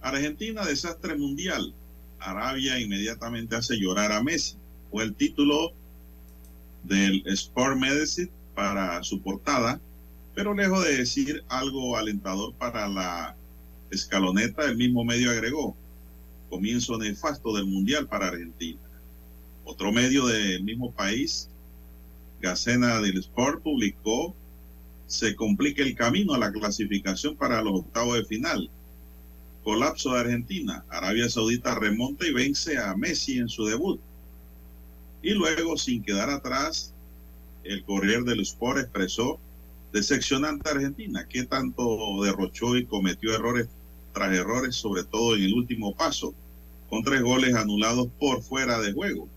Argentina, desastre mundial. Arabia inmediatamente hace llorar a Messi. Fue el título del Sport Medicine para su portada, pero lejos de decir algo alentador para la escaloneta, el mismo medio agregó, comienzo nefasto del Mundial para Argentina. Otro medio del mismo país, Gacena del Sport, publicó se complica el camino a la clasificación para los octavos de final. Colapso de Argentina. Arabia Saudita remonta y vence a Messi en su debut. Y luego, sin quedar atrás, el Corrier del Sport expresó decepcionante Argentina, que tanto derrochó y cometió errores tras errores, sobre todo en el último paso, con tres goles anulados por fuera de juego.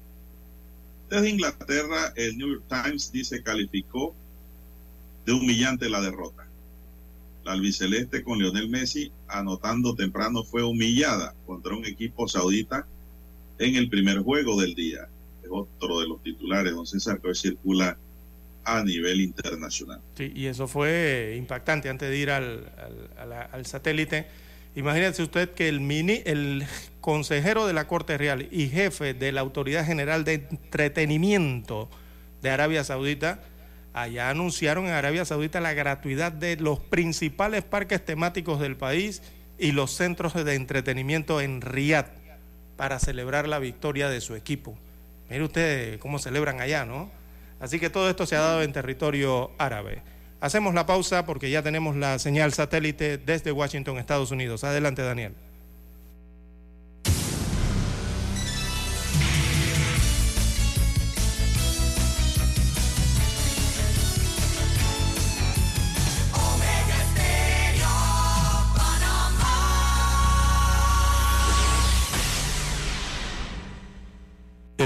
Desde Inglaterra, el New York Times dice calificó de humillante la derrota. La albiceleste con Lionel Messi anotando temprano fue humillada contra un equipo saudita en el primer juego del día. Es otro de los titulares, don César, que circula a nivel internacional. Sí, y eso fue impactante antes de ir al, al satélite. Imagínese usted que el, mini, el consejero de la Corte Real y jefe de la Autoridad General de Entretenimiento de Arabia Saudita, allá anunciaron en Arabia Saudita la gratuidad de los principales parques temáticos del país y los centros de entretenimiento en Riyadh para celebrar la victoria de su equipo. Mire usted cómo celebran allá, ¿no? Así que todo esto se ha dado en territorio árabe. Hacemos la pausa porque ya tenemos la señal satélite desde Washington, Estados Unidos. Adelante, Daniel.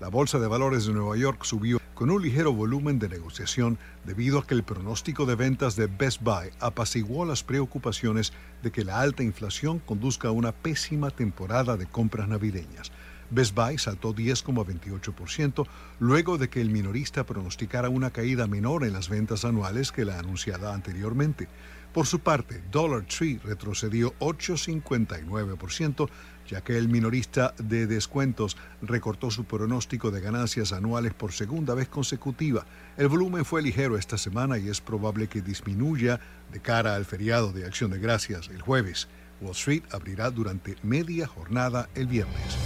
La Bolsa de Valores de Nueva York subió con un ligero volumen de negociación debido a que el pronóstico de ventas de Best Buy apaciguó las preocupaciones de que la alta inflación conduzca a una pésima temporada de compras navideñas. Best Buy saltó 10,28% luego de que el minorista pronosticara una caída menor en las ventas anuales que la anunciada anteriormente. Por su parte, Dollar Tree retrocedió 8,59%, ya que el minorista de descuentos recortó su pronóstico de ganancias anuales por segunda vez consecutiva. El volumen fue ligero esta semana y es probable que disminuya de cara al feriado de Acción de Gracias el jueves. Wall Street abrirá durante media jornada el viernes.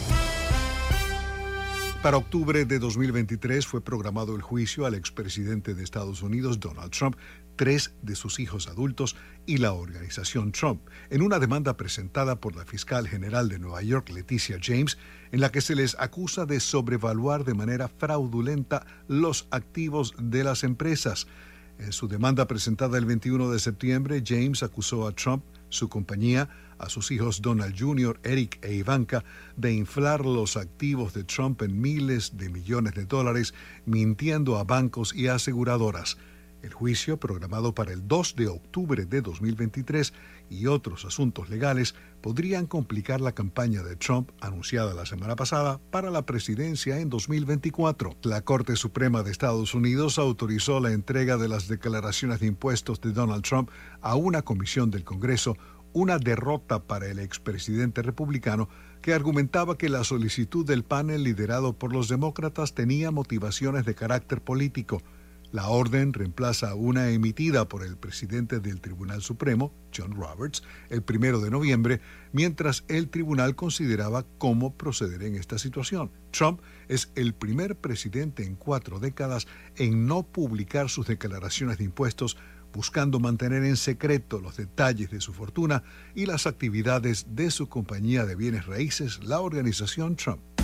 Para octubre de 2023 fue programado el juicio al expresidente de Estados Unidos, Donald Trump, tres de sus hijos adultos y la organización Trump, en una demanda presentada por la fiscal general de Nueva York, Leticia James, en la que se les acusa de sobrevaluar de manera fraudulenta los activos de las empresas. En su demanda presentada el 21 de septiembre, James acusó a Trump, su compañía, a sus hijos Donald Jr., Eric e Ivanka de inflar los activos de Trump en miles de millones de dólares, mintiendo a bancos y aseguradoras. El juicio, programado para el 2 de octubre de 2023, y otros asuntos legales podrían complicar la campaña de Trump anunciada la semana pasada para la presidencia en 2024. La Corte Suprema de Estados Unidos autorizó la entrega de las declaraciones de impuestos de Donald Trump a una comisión del Congreso una derrota para el expresidente republicano que argumentaba que la solicitud del panel liderado por los demócratas tenía motivaciones de carácter político. La orden reemplaza una emitida por el presidente del Tribunal Supremo, John Roberts, el primero de noviembre, mientras el tribunal consideraba cómo proceder en esta situación. Trump es el primer presidente en cuatro décadas en no publicar sus declaraciones de impuestos, buscando mantener en secreto los detalles de su fortuna y las actividades de su compañía de bienes raíces, la organización Trump.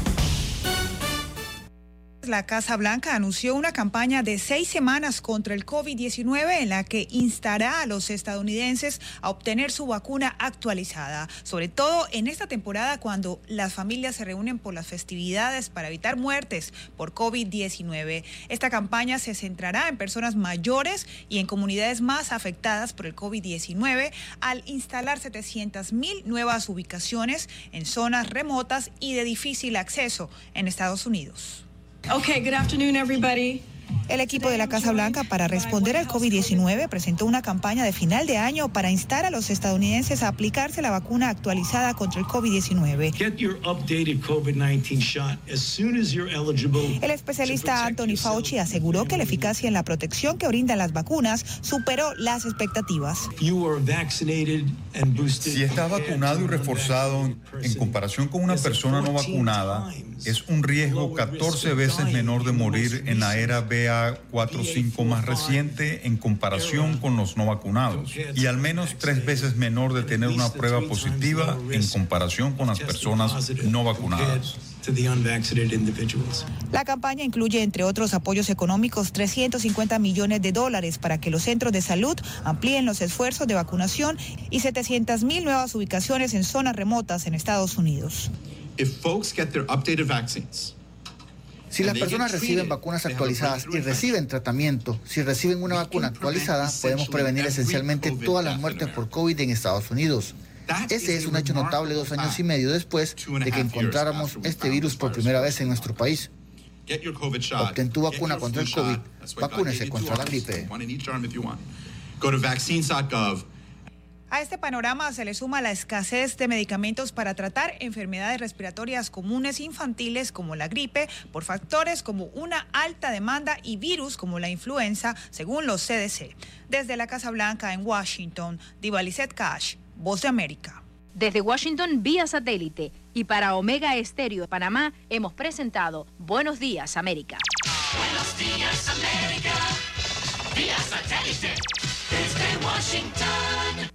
La Casa Blanca anunció una campaña de seis semanas contra el COVID-19 en la que instará a los estadounidenses a obtener su vacuna actualizada, sobre todo en esta temporada cuando las familias se reúnen por las festividades para evitar muertes por COVID-19. Esta campaña se centrará en personas mayores y en comunidades más afectadas por el COVID-19 al instalar 700 mil nuevas ubicaciones en zonas remotas y de difícil acceso en Estados Unidos. Okay, good afternoon, everybody. El equipo de la Casa Blanca para responder al COVID-19 presentó una campaña de final de año para instar a los estadounidenses a aplicarse la vacuna actualizada contra el COVID-19. El especialista Anthony Fauci aseguró que la eficacia en la protección que brindan las vacunas superó las expectativas. Si estás vacunado y reforzado en comparación con una persona no vacunada, es un riesgo 14 veces menor de morir en la era BA45 más reciente en comparación con los no vacunados y al menos tres veces menor de tener una prueba positiva en comparación con las personas no vacunadas. La campaña incluye, entre otros apoyos económicos, 350 millones de dólares para que los centros de salud amplíen los esfuerzos de vacunación y 700 mil nuevas ubicaciones en zonas remotas en Estados Unidos. Si las personas reciben vacunas actualizadas y reciben tratamiento, si reciben una vacuna actualizada, podemos prevenir esencialmente todas las muertes por COVID en Estados Unidos. Ese es un hecho notable dos años y medio después de que encontráramos este virus por primera vez en nuestro país. Obtén tu vacuna contra el COVID. Vacúnese contra la gripe. A este panorama se le suma la escasez de medicamentos para tratar enfermedades respiratorias comunes infantiles como la gripe por factores como una alta demanda y virus como la influenza, según los CDC. Desde la Casa Blanca en Washington, Divalicet Cash, Voz de América. Desde Washington vía satélite y para Omega Estéreo de Panamá hemos presentado Buenos Días América. Buenos días América, vía satélite desde Washington.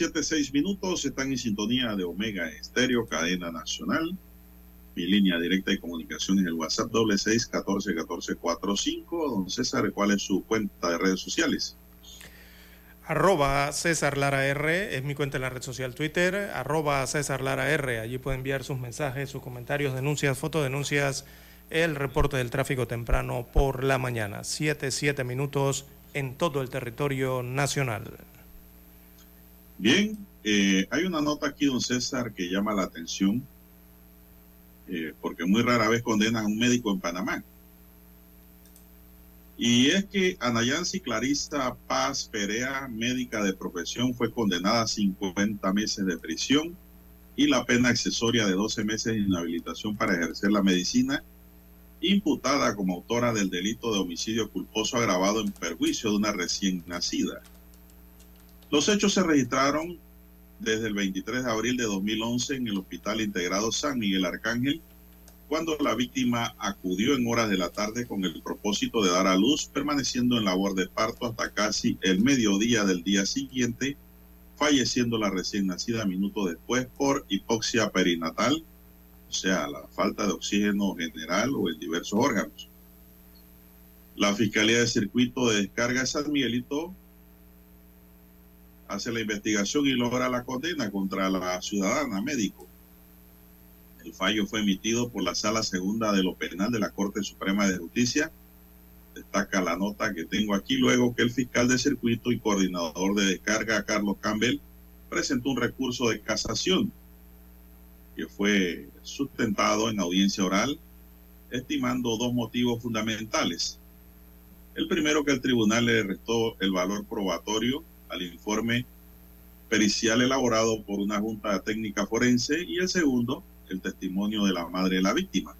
7, 6 minutos. Están en sintonía de Omega Estéreo, cadena nacional. Mi línea directa de comunicación en el WhatsApp doble seis catorce catorce cuatro cinco. Don César, ¿cuál es su cuenta de redes sociales? Arroba César Lara R es mi cuenta en la red social Twitter, arroba César Lara R. Allí puede enviar sus mensajes, sus comentarios, denuncias, fotodenuncias, el reporte del tráfico temprano por la mañana. Siete, siete minutos en todo el territorio nacional. Bien, eh, hay una nota aquí, don César, que llama la atención eh, porque muy rara vez condenan a un médico en Panamá. Y es que Anayansi Clarista Paz Perea, médica de profesión, fue condenada a 50 meses de prisión y la pena accesoria de 12 meses de inhabilitación para ejercer la medicina, imputada como autora del delito de homicidio culposo agravado en perjuicio de una recién nacida. Los hechos se registraron desde el 23 de abril de 2011 en el Hospital Integrado San Miguel Arcángel, cuando la víctima acudió en horas de la tarde con el propósito de dar a luz, permaneciendo en labor de parto hasta casi el mediodía del día siguiente, falleciendo la recién nacida minutos después por hipoxia perinatal, o sea, la falta de oxígeno general o en diversos órganos. La Fiscalía de Circuito de Descarga de San Miguelito hace la investigación y logra la condena contra la ciudadana médico. El fallo fue emitido por la Sala Segunda de lo Penal de la Corte Suprema de Justicia Destaca la nota que tengo aquí luego que el fiscal de circuito y coordinador de descarga, Carlos Campbell, presentó un recurso de casación que fue sustentado en audiencia oral, estimando dos motivos fundamentales. El primero, que el tribunal le restó el valor probatorio al informe pericial elaborado por una junta técnica forense y el segundo, el testimonio de la madre de la víctima.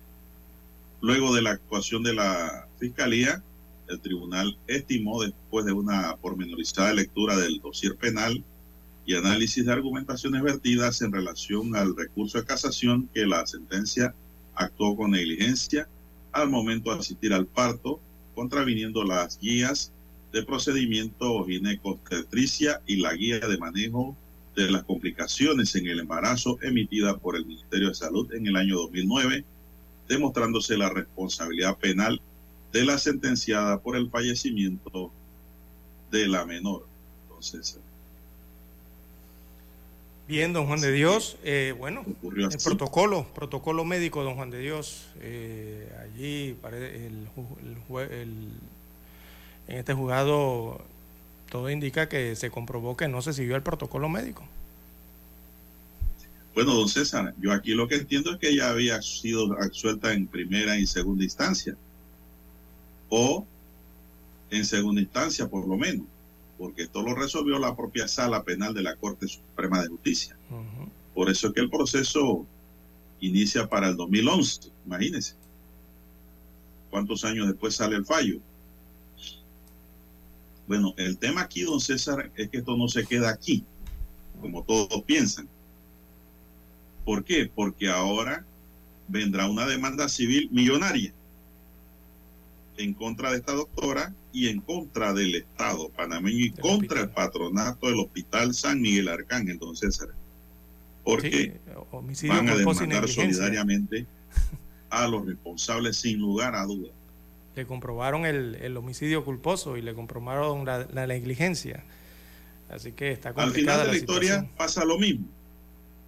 Luego de la actuación de la Fiscalía, el tribunal estimó, después de una pormenorizada lectura del dossier penal y análisis de argumentaciones vertidas en relación al recurso de casación, que la sentencia actuó con negligencia al momento de asistir al parto, contraviniendo las guías de procedimiento ginecostetricia y la guía de manejo de las complicaciones en el embarazo emitida por el Ministerio de Salud en el año 2009, demostrándose la responsabilidad penal de la sentenciada por el fallecimiento de la menor. Entonces, Bien, don Juan de Dios. Eh, bueno, el protocolo, protocolo médico, don Juan de Dios. Eh, allí el, en este juzgado todo indica que se comprobó que no se siguió el protocolo médico. Bueno, don César, yo aquí lo que entiendo es que ella había sido absuelta en primera y segunda instancia. O en segunda instancia, por lo menos porque esto lo resolvió la propia sala penal de la Corte Suprema de Justicia. Por eso es que el proceso inicia para el 2011, imagínense. ¿Cuántos años después sale el fallo? Bueno, el tema aquí, don César, es que esto no se queda aquí, como todos piensan. ¿Por qué? Porque ahora vendrá una demanda civil millonaria en contra de esta doctora y en contra del Estado panameño y contra el patronato del Hospital San Miguel Arcángel, don César. Porque van a demandar solidariamente a los responsables sin lugar a dudas. Le comprobaron el, homicidio culposo y le comprobaron la, negligencia. Así que está complicada Al final de la, historia pasa lo mismo.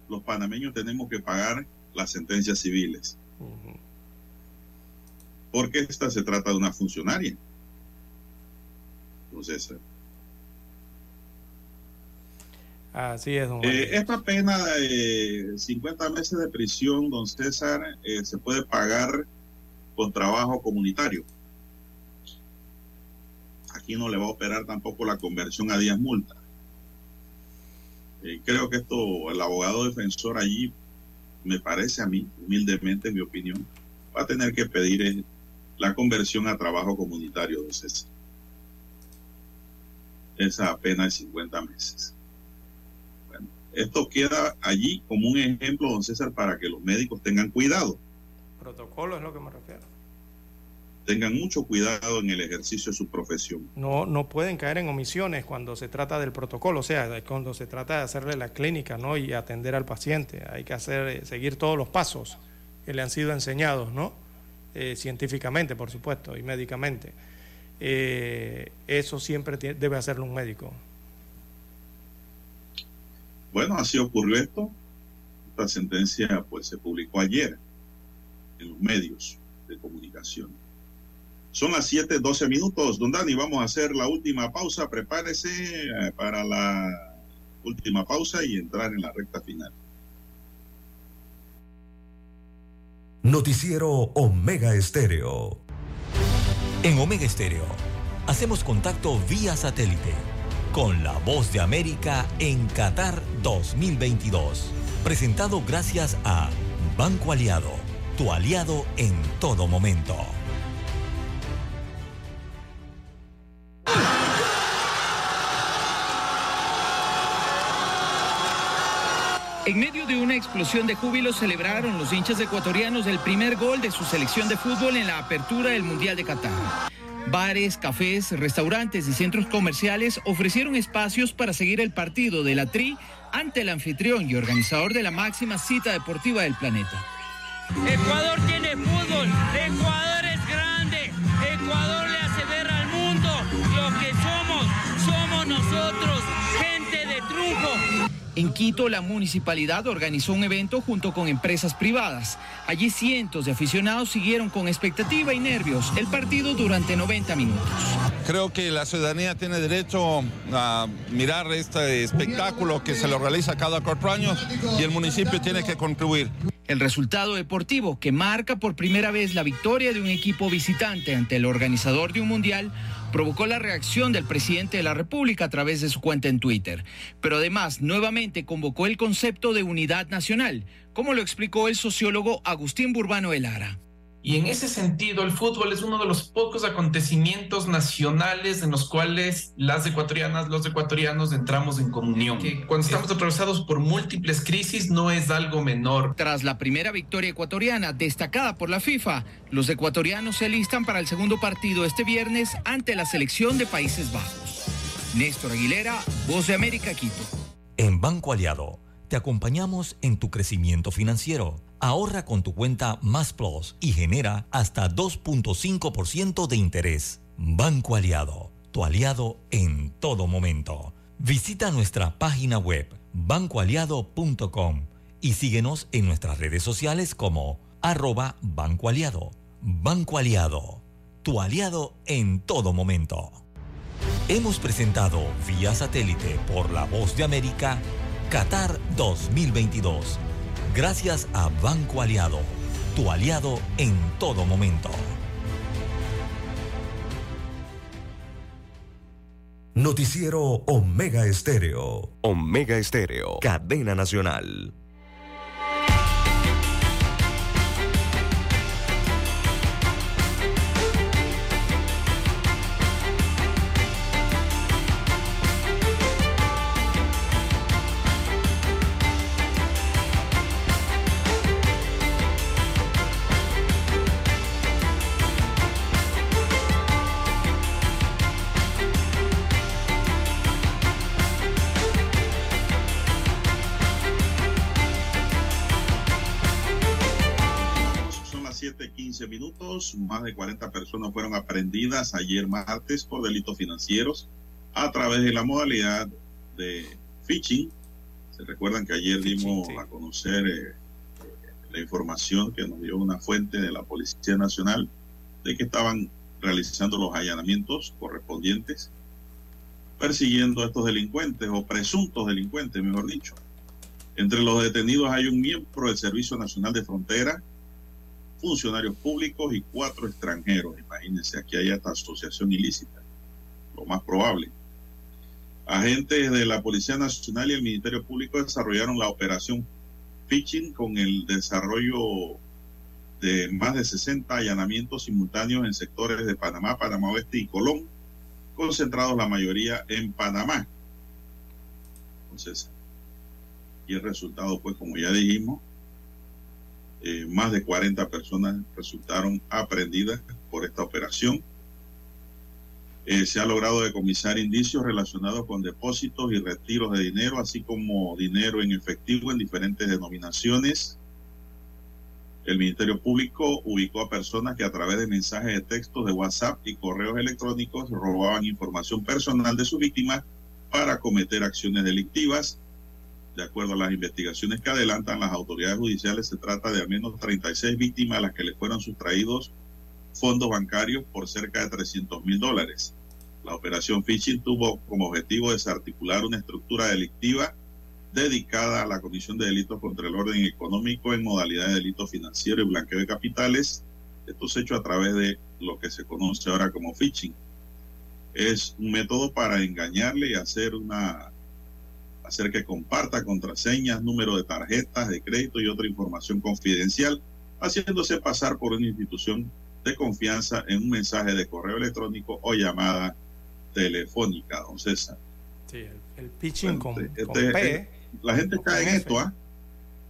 Los panameños tenemos que pagar las sentencias civiles porque esta se trata de una funcionaria. Entonces, Así es, don eh, Esta pena de 50 meses de prisión, don César, eh, se puede pagar con trabajo comunitario. Aquí no le va a operar tampoco la conversión a días multa. Eh, creo que esto, el abogado defensor allí, me parece a mí, humildemente, en mi opinión, va a tener que pedir la conversión a trabajo comunitario, don César. Esa apenas de 50 meses. Bueno, esto queda allí como un ejemplo, don César, para que los médicos tengan cuidado. Protocolo es lo que me refiero. Tengan mucho cuidado en el ejercicio de su profesión. No, no pueden caer en omisiones cuando se trata del protocolo, o sea, cuando se trata de hacerle la clínica, ¿no? Y atender al paciente. Hay que hacer, seguir todos los pasos que le han sido enseñados, ¿no? Eh, científicamente, por supuesto, y médicamente. Eh, eso siempre debe hacerlo un médico. Bueno, así ocurrió esto. Esta sentencia pues se publicó ayer en los medios de comunicación. Son las 7, 12 minutos. Don Dani, vamos a hacer la última pausa. Prepárese eh, para la última pausa y entrar en la recta final. Noticiero Omega Estéreo. En Omega Estéreo hacemos contacto vía satélite con la voz de América en Qatar 2022. Presentado gracias a Banco Aliado, tu aliado en todo momento. En medio de una explosión de júbilo celebraron los hinchas ecuatorianos el primer gol de su selección de fútbol en la apertura del Mundial de Qatar. Bares, cafés, restaurantes y centros comerciales ofrecieron espacios para seguir el partido de la Tri ante el anfitrión y organizador de la máxima cita deportiva del planeta. Ecuador tiene fútbol, Ecuador es grande, Ecuador le hace ver al mundo lo que somos, somos nosotros, gente de triunfo. En Quito, la municipalidad organizó un evento junto con empresas privadas. Allí cientos de aficionados siguieron con expectativa y nervios el partido durante 90 minutos. Creo que la ciudadanía tiene derecho a mirar este espectáculo que se lo realiza cada cuatro años y el municipio tiene que contribuir. El resultado deportivo que marca por primera vez la victoria de un equipo visitante ante el organizador de un mundial provocó la reacción del presidente de la República a través de su cuenta en Twitter. Pero además, nuevamente convocó el concepto de unidad nacional, como lo explicó el sociólogo Agustín Burbano de Lara. Y en ese sentido, el fútbol es uno de los pocos acontecimientos nacionales en los cuales las ecuatorianas, los ecuatorianos entramos en comunión. Que cuando estamos atravesados por múltiples crisis no es algo menor. Tras la primera victoria ecuatoriana destacada por la FIFA, los ecuatorianos se alistan para el segundo partido este viernes ante la selección de Países Bajos. Néstor Aguilera, Voz de América, Quito. En Banco Aliado, te acompañamos en tu crecimiento financiero. Ahorra con tu cuenta Más Plus y genera hasta 2.5% de interés. Banco Aliado, tu aliado en todo momento. Visita nuestra página web bancoaliado.com y síguenos en nuestras redes sociales como arroba Banco Aliado. Banco Aliado, tu aliado en todo momento. Hemos presentado vía satélite por la voz de América Qatar 2022 Gracias a Banco Aliado, tu aliado en todo momento. Noticiero Omega Estéreo. Omega Estéreo. Cadena Nacional. Más de 40 personas fueron aprendidas ayer martes por delitos financieros a través de la modalidad de phishing. Se recuerdan que ayer dimos a conocer eh, la información que nos dio una fuente de la Policía Nacional de que estaban realizando los allanamientos correspondientes persiguiendo a estos delincuentes o presuntos delincuentes, mejor dicho. Entre los detenidos hay un miembro del Servicio Nacional de Frontera, funcionarios públicos y cuatro extranjeros. Imagínense, aquí hay esta asociación ilícita, lo más probable. Agentes de la Policía Nacional y el Ministerio Público desarrollaron la operación Phishing con el desarrollo de más de 60 allanamientos simultáneos en sectores de Panamá, Panamá Oeste y Colón, concentrados la mayoría en Panamá. Entonces, y el resultado, pues como ya dijimos, eh, más de 40 personas resultaron aprendidas por esta operación. Eh, se ha logrado decomisar indicios relacionados con depósitos y retiros de dinero, así como dinero en efectivo en diferentes denominaciones. El Ministerio Público ubicó a personas que a través de mensajes de textos de WhatsApp y correos electrónicos robaban información personal de sus víctimas para cometer acciones delictivas de acuerdo a las investigaciones que adelantan las autoridades judiciales, se trata de al menos 36 víctimas a las que le fueron sustraídos fondos bancarios por cerca de 300 mil dólares. La operación Phishing tuvo como objetivo desarticular una estructura delictiva dedicada a la comisión de delitos contra el orden económico en modalidad de delito financiero y blanqueo de capitales. Esto se hecho a través de lo que se conoce ahora como phishing. Es un método para engañarle y hacer una hacer que comparta contraseñas, número de tarjetas de crédito y otra información confidencial, haciéndose pasar por una institución de confianza en un mensaje de correo electrónico o llamada telefónica, don César. Sí, el, pitching con, este, P, La gente cae en esto, ¿ah?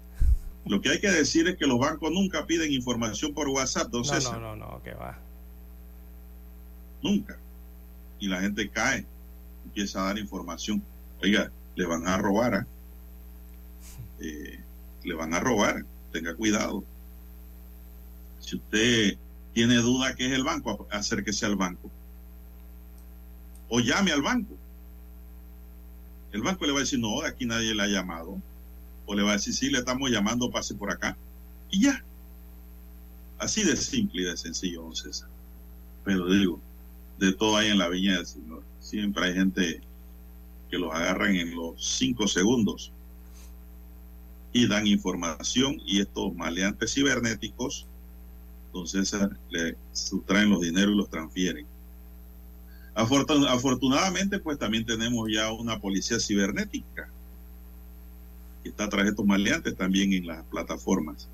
Lo que hay que decir es que los bancos nunca piden información por WhatsApp, don César. No, no, no, que va. Nunca. Y la gente cae, empieza a dar información. Oiga, le van a robar. ¿ah? Eh, le van a robar. Tenga cuidado. Si usted tiene duda que es el banco, acérquese al banco. O llame al banco. El banco le va a decir, no, aquí nadie le ha llamado. O le va a decir, sí, le estamos llamando, pase por acá. Y ya. Así de simple y de sencillo, don César. Pero digo, de todo hay en la viña del Señor. Siempre hay gente que los agarran en los cinco segundos y dan información y estos maleantes cibernéticos, entonces le sustraen los dineros y los transfieren. afortunadamente, pues también tenemos ya una policía cibernética que está tras estos maleantes también en las plataformas.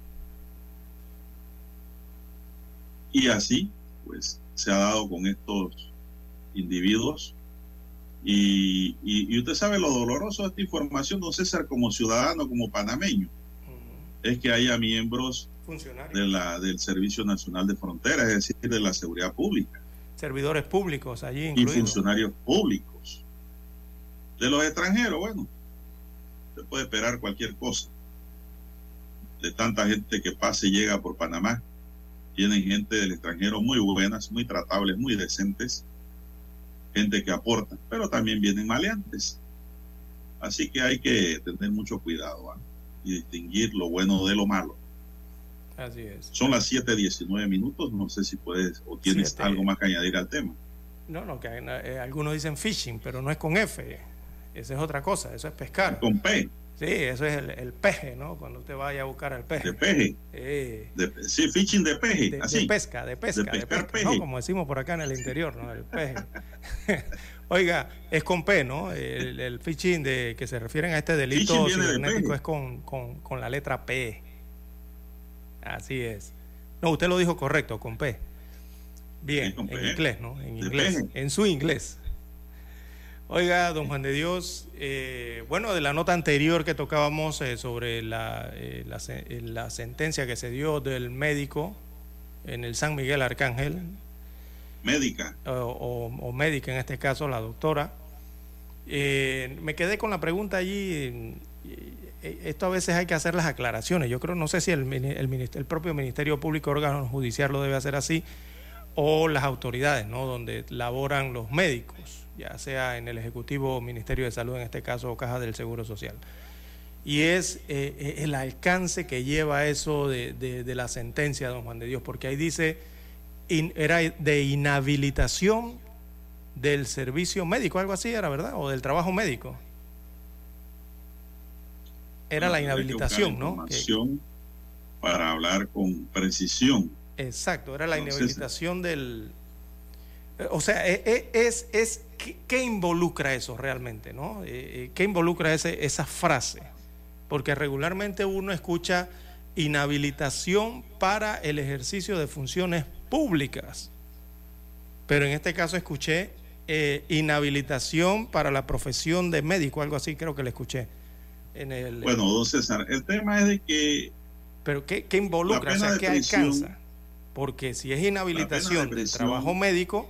Y así, pues, se ha dado con estos individuos. Y, y, usted sabe lo doloroso de esta información, don César, como ciudadano, como panameño, es que haya miembros de la, del Servicio Nacional de Fronteras, es decir, de la seguridad pública. Servidores públicos allí. Incluidos. Y funcionarios públicos. De los extranjeros, bueno, se puede esperar cualquier cosa. De tanta gente que pasa y llega por Panamá tienen gente del extranjero muy buenas, muy tratables, muy decentes, gente que aporta, pero también vienen maleantes. Así que hay que tener mucho cuidado y distinguir lo bueno de lo malo. Así es. Son las 7:19 minutos. No sé si puedes o tienes algo más que añadir al tema. No, no, que eh, algunos dicen fishing, pero no es con F. Esa es otra cosa, eso es pescar. Con P. Sí, eso es el, peje, ¿no? Cuando usted vaya a buscar el peje. De peje. sí, fishing de peje. De, así. de pesca, de pesca. De, pesca, ¿no? Como decimos por acá en el interior, ¿no? El peje. Oiga, es con P, ¿no? El, el, phishing de que se refieren a este delito cibernético es con, con, la letra P. Así es. No, usted lo dijo correcto, con P. Bien, en inglés, ¿no? En inglés. En su inglés. Oiga, don Juan de Dios, eh, bueno, de la nota anterior que tocábamos eh, sobre la, eh, la, sentencia que se dio del médico en el San Miguel Arcángel. Médica. O, médica en este caso, la doctora. me quedé con la pregunta allí. Esto a veces hay que hacer las aclaraciones. Yo creo, no sé si el, el, el propio Ministerio Público, órgano judicial lo debe hacer así, o las autoridades, ¿no? Donde laboran los médicos ya sea en el Ejecutivo o Ministerio de Salud, en este caso, o Caja del Seguro Social. Y es eh, el alcance que lleva eso de, la sentencia, don Juan de Dios, porque ahí dice, era de inhabilitación del servicio médico, algo así era, ¿verdad? O del trabajo médico. Era la inhabilitación, ¿no? Para hablar con precisión. Exacto, era la inhabilitación del, o sea, e, e, es, es, ¿qué, involucra eso realmente? ¿no? Eh, eh, ¿Qué involucra ese, esa frase? Porque regularmente uno escucha inhabilitación para el ejercicio de funciones públicas. Pero en este caso escuché eh, inhabilitación para la profesión de médico, algo así creo que le escuché. En el, bueno, don César, el tema es de que... Pero ¿qué, qué involucra? O sea, ¿qué alcanza? Porque si es inhabilitación del trabajo médico,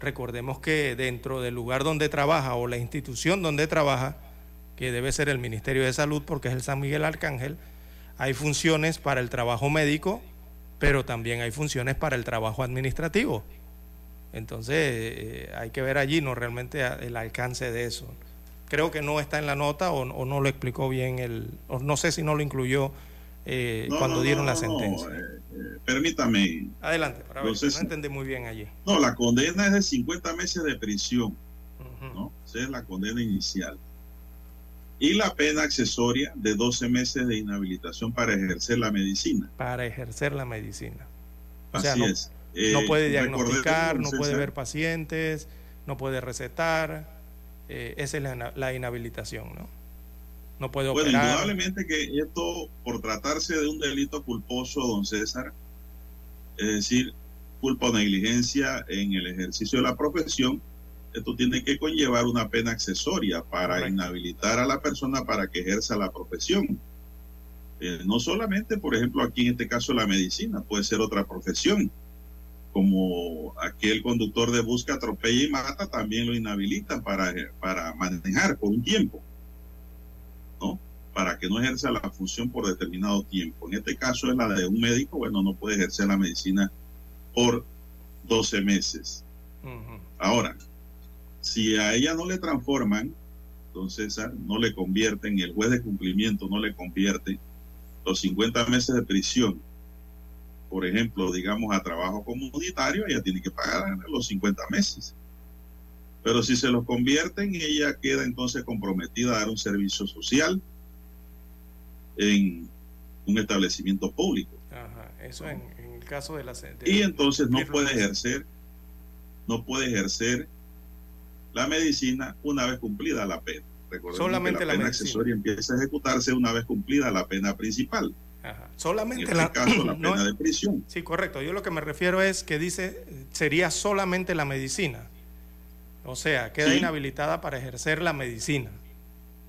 recordemos que dentro del lugar donde trabaja o la institución donde trabaja, que debe ser el Ministerio de Salud porque es el San Miguel Arcángel, hay funciones para el trabajo médico, pero también hay funciones para el trabajo administrativo. Entonces eh, hay que ver allí no realmente el alcance de eso. Creo que no está en la nota o, no lo explicó bien el, o no sé si no lo incluyó eh, cuando dieron la sentencia. Eh, eh, permítame. Adelante, para ver, no entendí muy bien allí. No, la condena es de 50 meses de prisión. ¿no? Esa es la condena inicial. Y la pena accesoria de 12 meses de inhabilitación para ejercer la medicina. Para ejercer la medicina. O sea, no, es. no puede diagnosticar, no puede ver pacientes, no puede recetar. esa es la, la inhabilitación, ¿no? No puede operar. Bueno, indudablemente que esto, por tratarse de un delito culposo, don César, es decir, culpa o negligencia en el ejercicio de la profesión, esto tiene que conllevar una pena accesoria para inhabilitar a la persona para que ejerza la profesión. Eh, no solamente, por ejemplo, aquí en este caso la medicina, puede ser otra profesión, como aquel conductor de busca atropella y mata, también lo inhabilitan para, para manejar por un tiempo. Para que no ejerza la función por determinado tiempo. En este caso es la de un médico, bueno, no puede ejercer la medicina por 12 meses. Ahora, si a ella no le transforman Entonces, ah, no le convierten, el juez de cumplimiento no le convierte los 50 meses de prisión, por ejemplo, digamos, a trabajo comunitario, ella tiene que pagar los 50 meses. Pero si se los convierten, ella queda entonces comprometida a dar un servicio social en un establecimiento público. Ajá, eso en, en el caso de la... de- Y entonces no de- puede ejercer, no puede ejercer la medicina una vez cumplida la pena. Recordemos Solamente que la, la pena medicina. accesoria empieza a ejecutarse una vez cumplida la pena principal. Ajá, En Solamente este la... caso, la no- pena de prisión. Sí, correcto. Yo lo que me refiero es que dice sería solamente la medicina. O sea, queda Sí. inhabilitada para ejercer la medicina.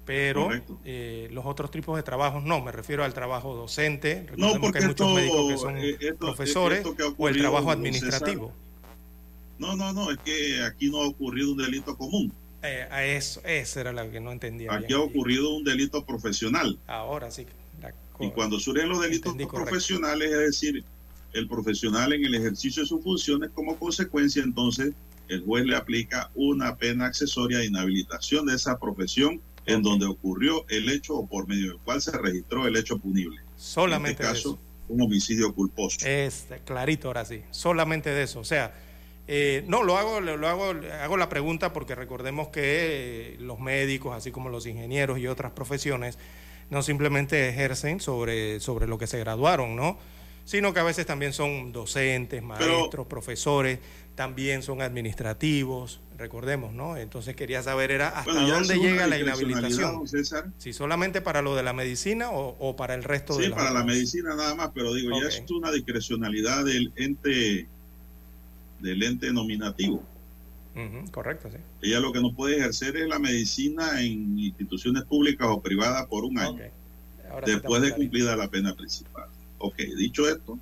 Pero eh, los otros tipos de trabajos no. Me refiero al trabajo docente. No, Recordemos porque que hay muchos esto, médicos que son eh, esto- profesores esto que ha o el trabajo administrativo. No, no, no, es que aquí no ha ocurrido un delito común. Eh, a eso, esa era la que no entendía. Aquí bien. ha ocurrido un delito profesional. Ahora sí. Y cuando surgen los delitos correcto. profesionales, es decir, el profesional en el ejercicio de sus funciones, como consecuencia, entonces, el juez le aplica una pena accesoria de inhabilitación de esa profesión en donde ocurrió el hecho o por medio del cual se registró el hecho punible. Solamente en este caso, eso. un homicidio culposo. Este, clarito ahora sí, solamente de eso. O sea, eh, no, lo hago, lo, lo hago, hago la pregunta porque recordemos que eh, los médicos, así como los ingenieros y otras profesiones, no simplemente ejercen sobre, sobre lo que se graduaron, ¿no? Sino que a veces también son docentes, maestros, profesores, también son administrativos, recordemos, ¿no? Entonces quería saber era hasta Bueno, dónde llega la inhabilitación. César. Si solamente para lo de la medicina o, o para el resto de Sí, para la medicina nada más, pero digo, ya es una discrecionalidad del ente del ente nominativo. Correcto, sí. Ella lo que no puede ejercer es la medicina en instituciones públicas o privadas por un año. Ahora después de cumplida la pena principal. Ok, dicho esto,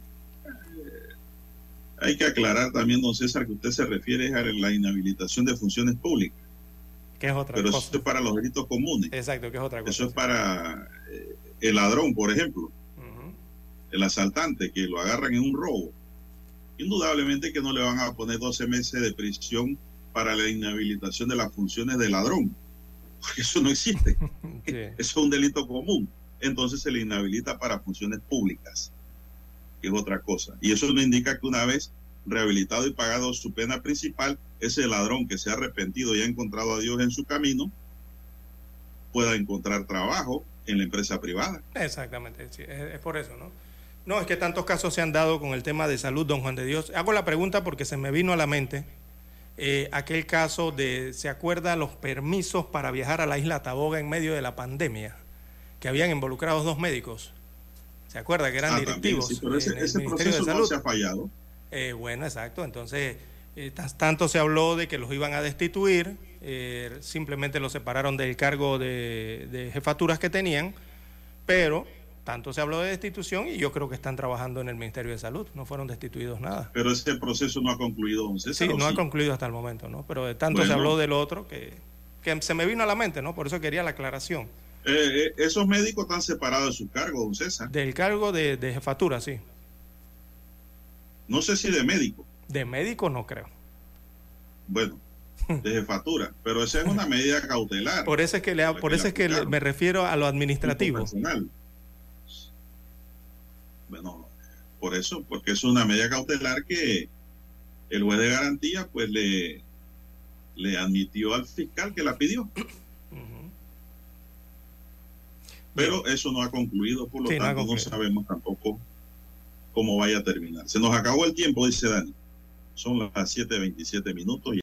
hay que aclarar también, don César, que usted se refiere a la inhabilitación de funciones públicas, que es otra pero cosa. eso es para los delitos comunes. Exacto, que es otra cosa. Eso es para eh, el ladrón, por ejemplo, el asaltante que lo agarran en un robo. Indudablemente que no le van a poner 12 meses de prisión para la inhabilitación de las funciones de ladrón, porque eso no existe. Eso es un delito común. Entonces se le inhabilita para funciones públicas, que es otra cosa. Y eso no indica que una vez rehabilitado y pagado su pena principal, ese ladrón que se ha arrepentido y ha encontrado a Dios en su camino, pueda encontrar trabajo en la empresa privada. Exactamente, es por eso, ¿no? No, es que tantos casos se han dado con el tema de salud, don Juan de Dios. Hago la pregunta porque se me vino a la mente eh, aquel caso de, ¿se acuerda los permisos para viajar a la isla Taboga en medio de la pandemia? Que habían involucrado dos médicos. ¿Se acuerda que eran Ah, también, directivos sí, pero ese, en el ese Ministerio de proceso no Salud? se ha fallado. Eh, bueno, exacto. Entonces, eh, tanto se habló de que los iban a destituir, eh, simplemente los separaron del cargo de, de jefaturas que tenían, pero tanto se habló de destitución y yo creo que están trabajando en el Ministerio de Salud. No fueron destituidos nada. Pero ese proceso no ha concluido, don César. Sí, ¿o no ha concluido hasta el momento, ¿no? Pero de tanto se habló del otro que, que se me vino a la mente, ¿no? Por eso quería la aclaración. Eh, eh, esos médicos están separados de sus cargos, don César. Del cargo de, de jefatura, sí. No sé si de médico, De médico no creo. bueno, de jefatura, pero esa es una medida cautelar. Por eso es que, le, ha- por eso es que le- me refiero a lo administrativo. Bueno, por eso, porque es una medida cautelar que el juez de garantía pues le, le admitió al fiscal que la pidió. Pero eso no ha concluido, por lo Sí, no tanto no, concluido. sabemos tampoco cómo vaya a terminar. Se nos acabó el tiempo, dice Dani. Son las 7.27 minutos. y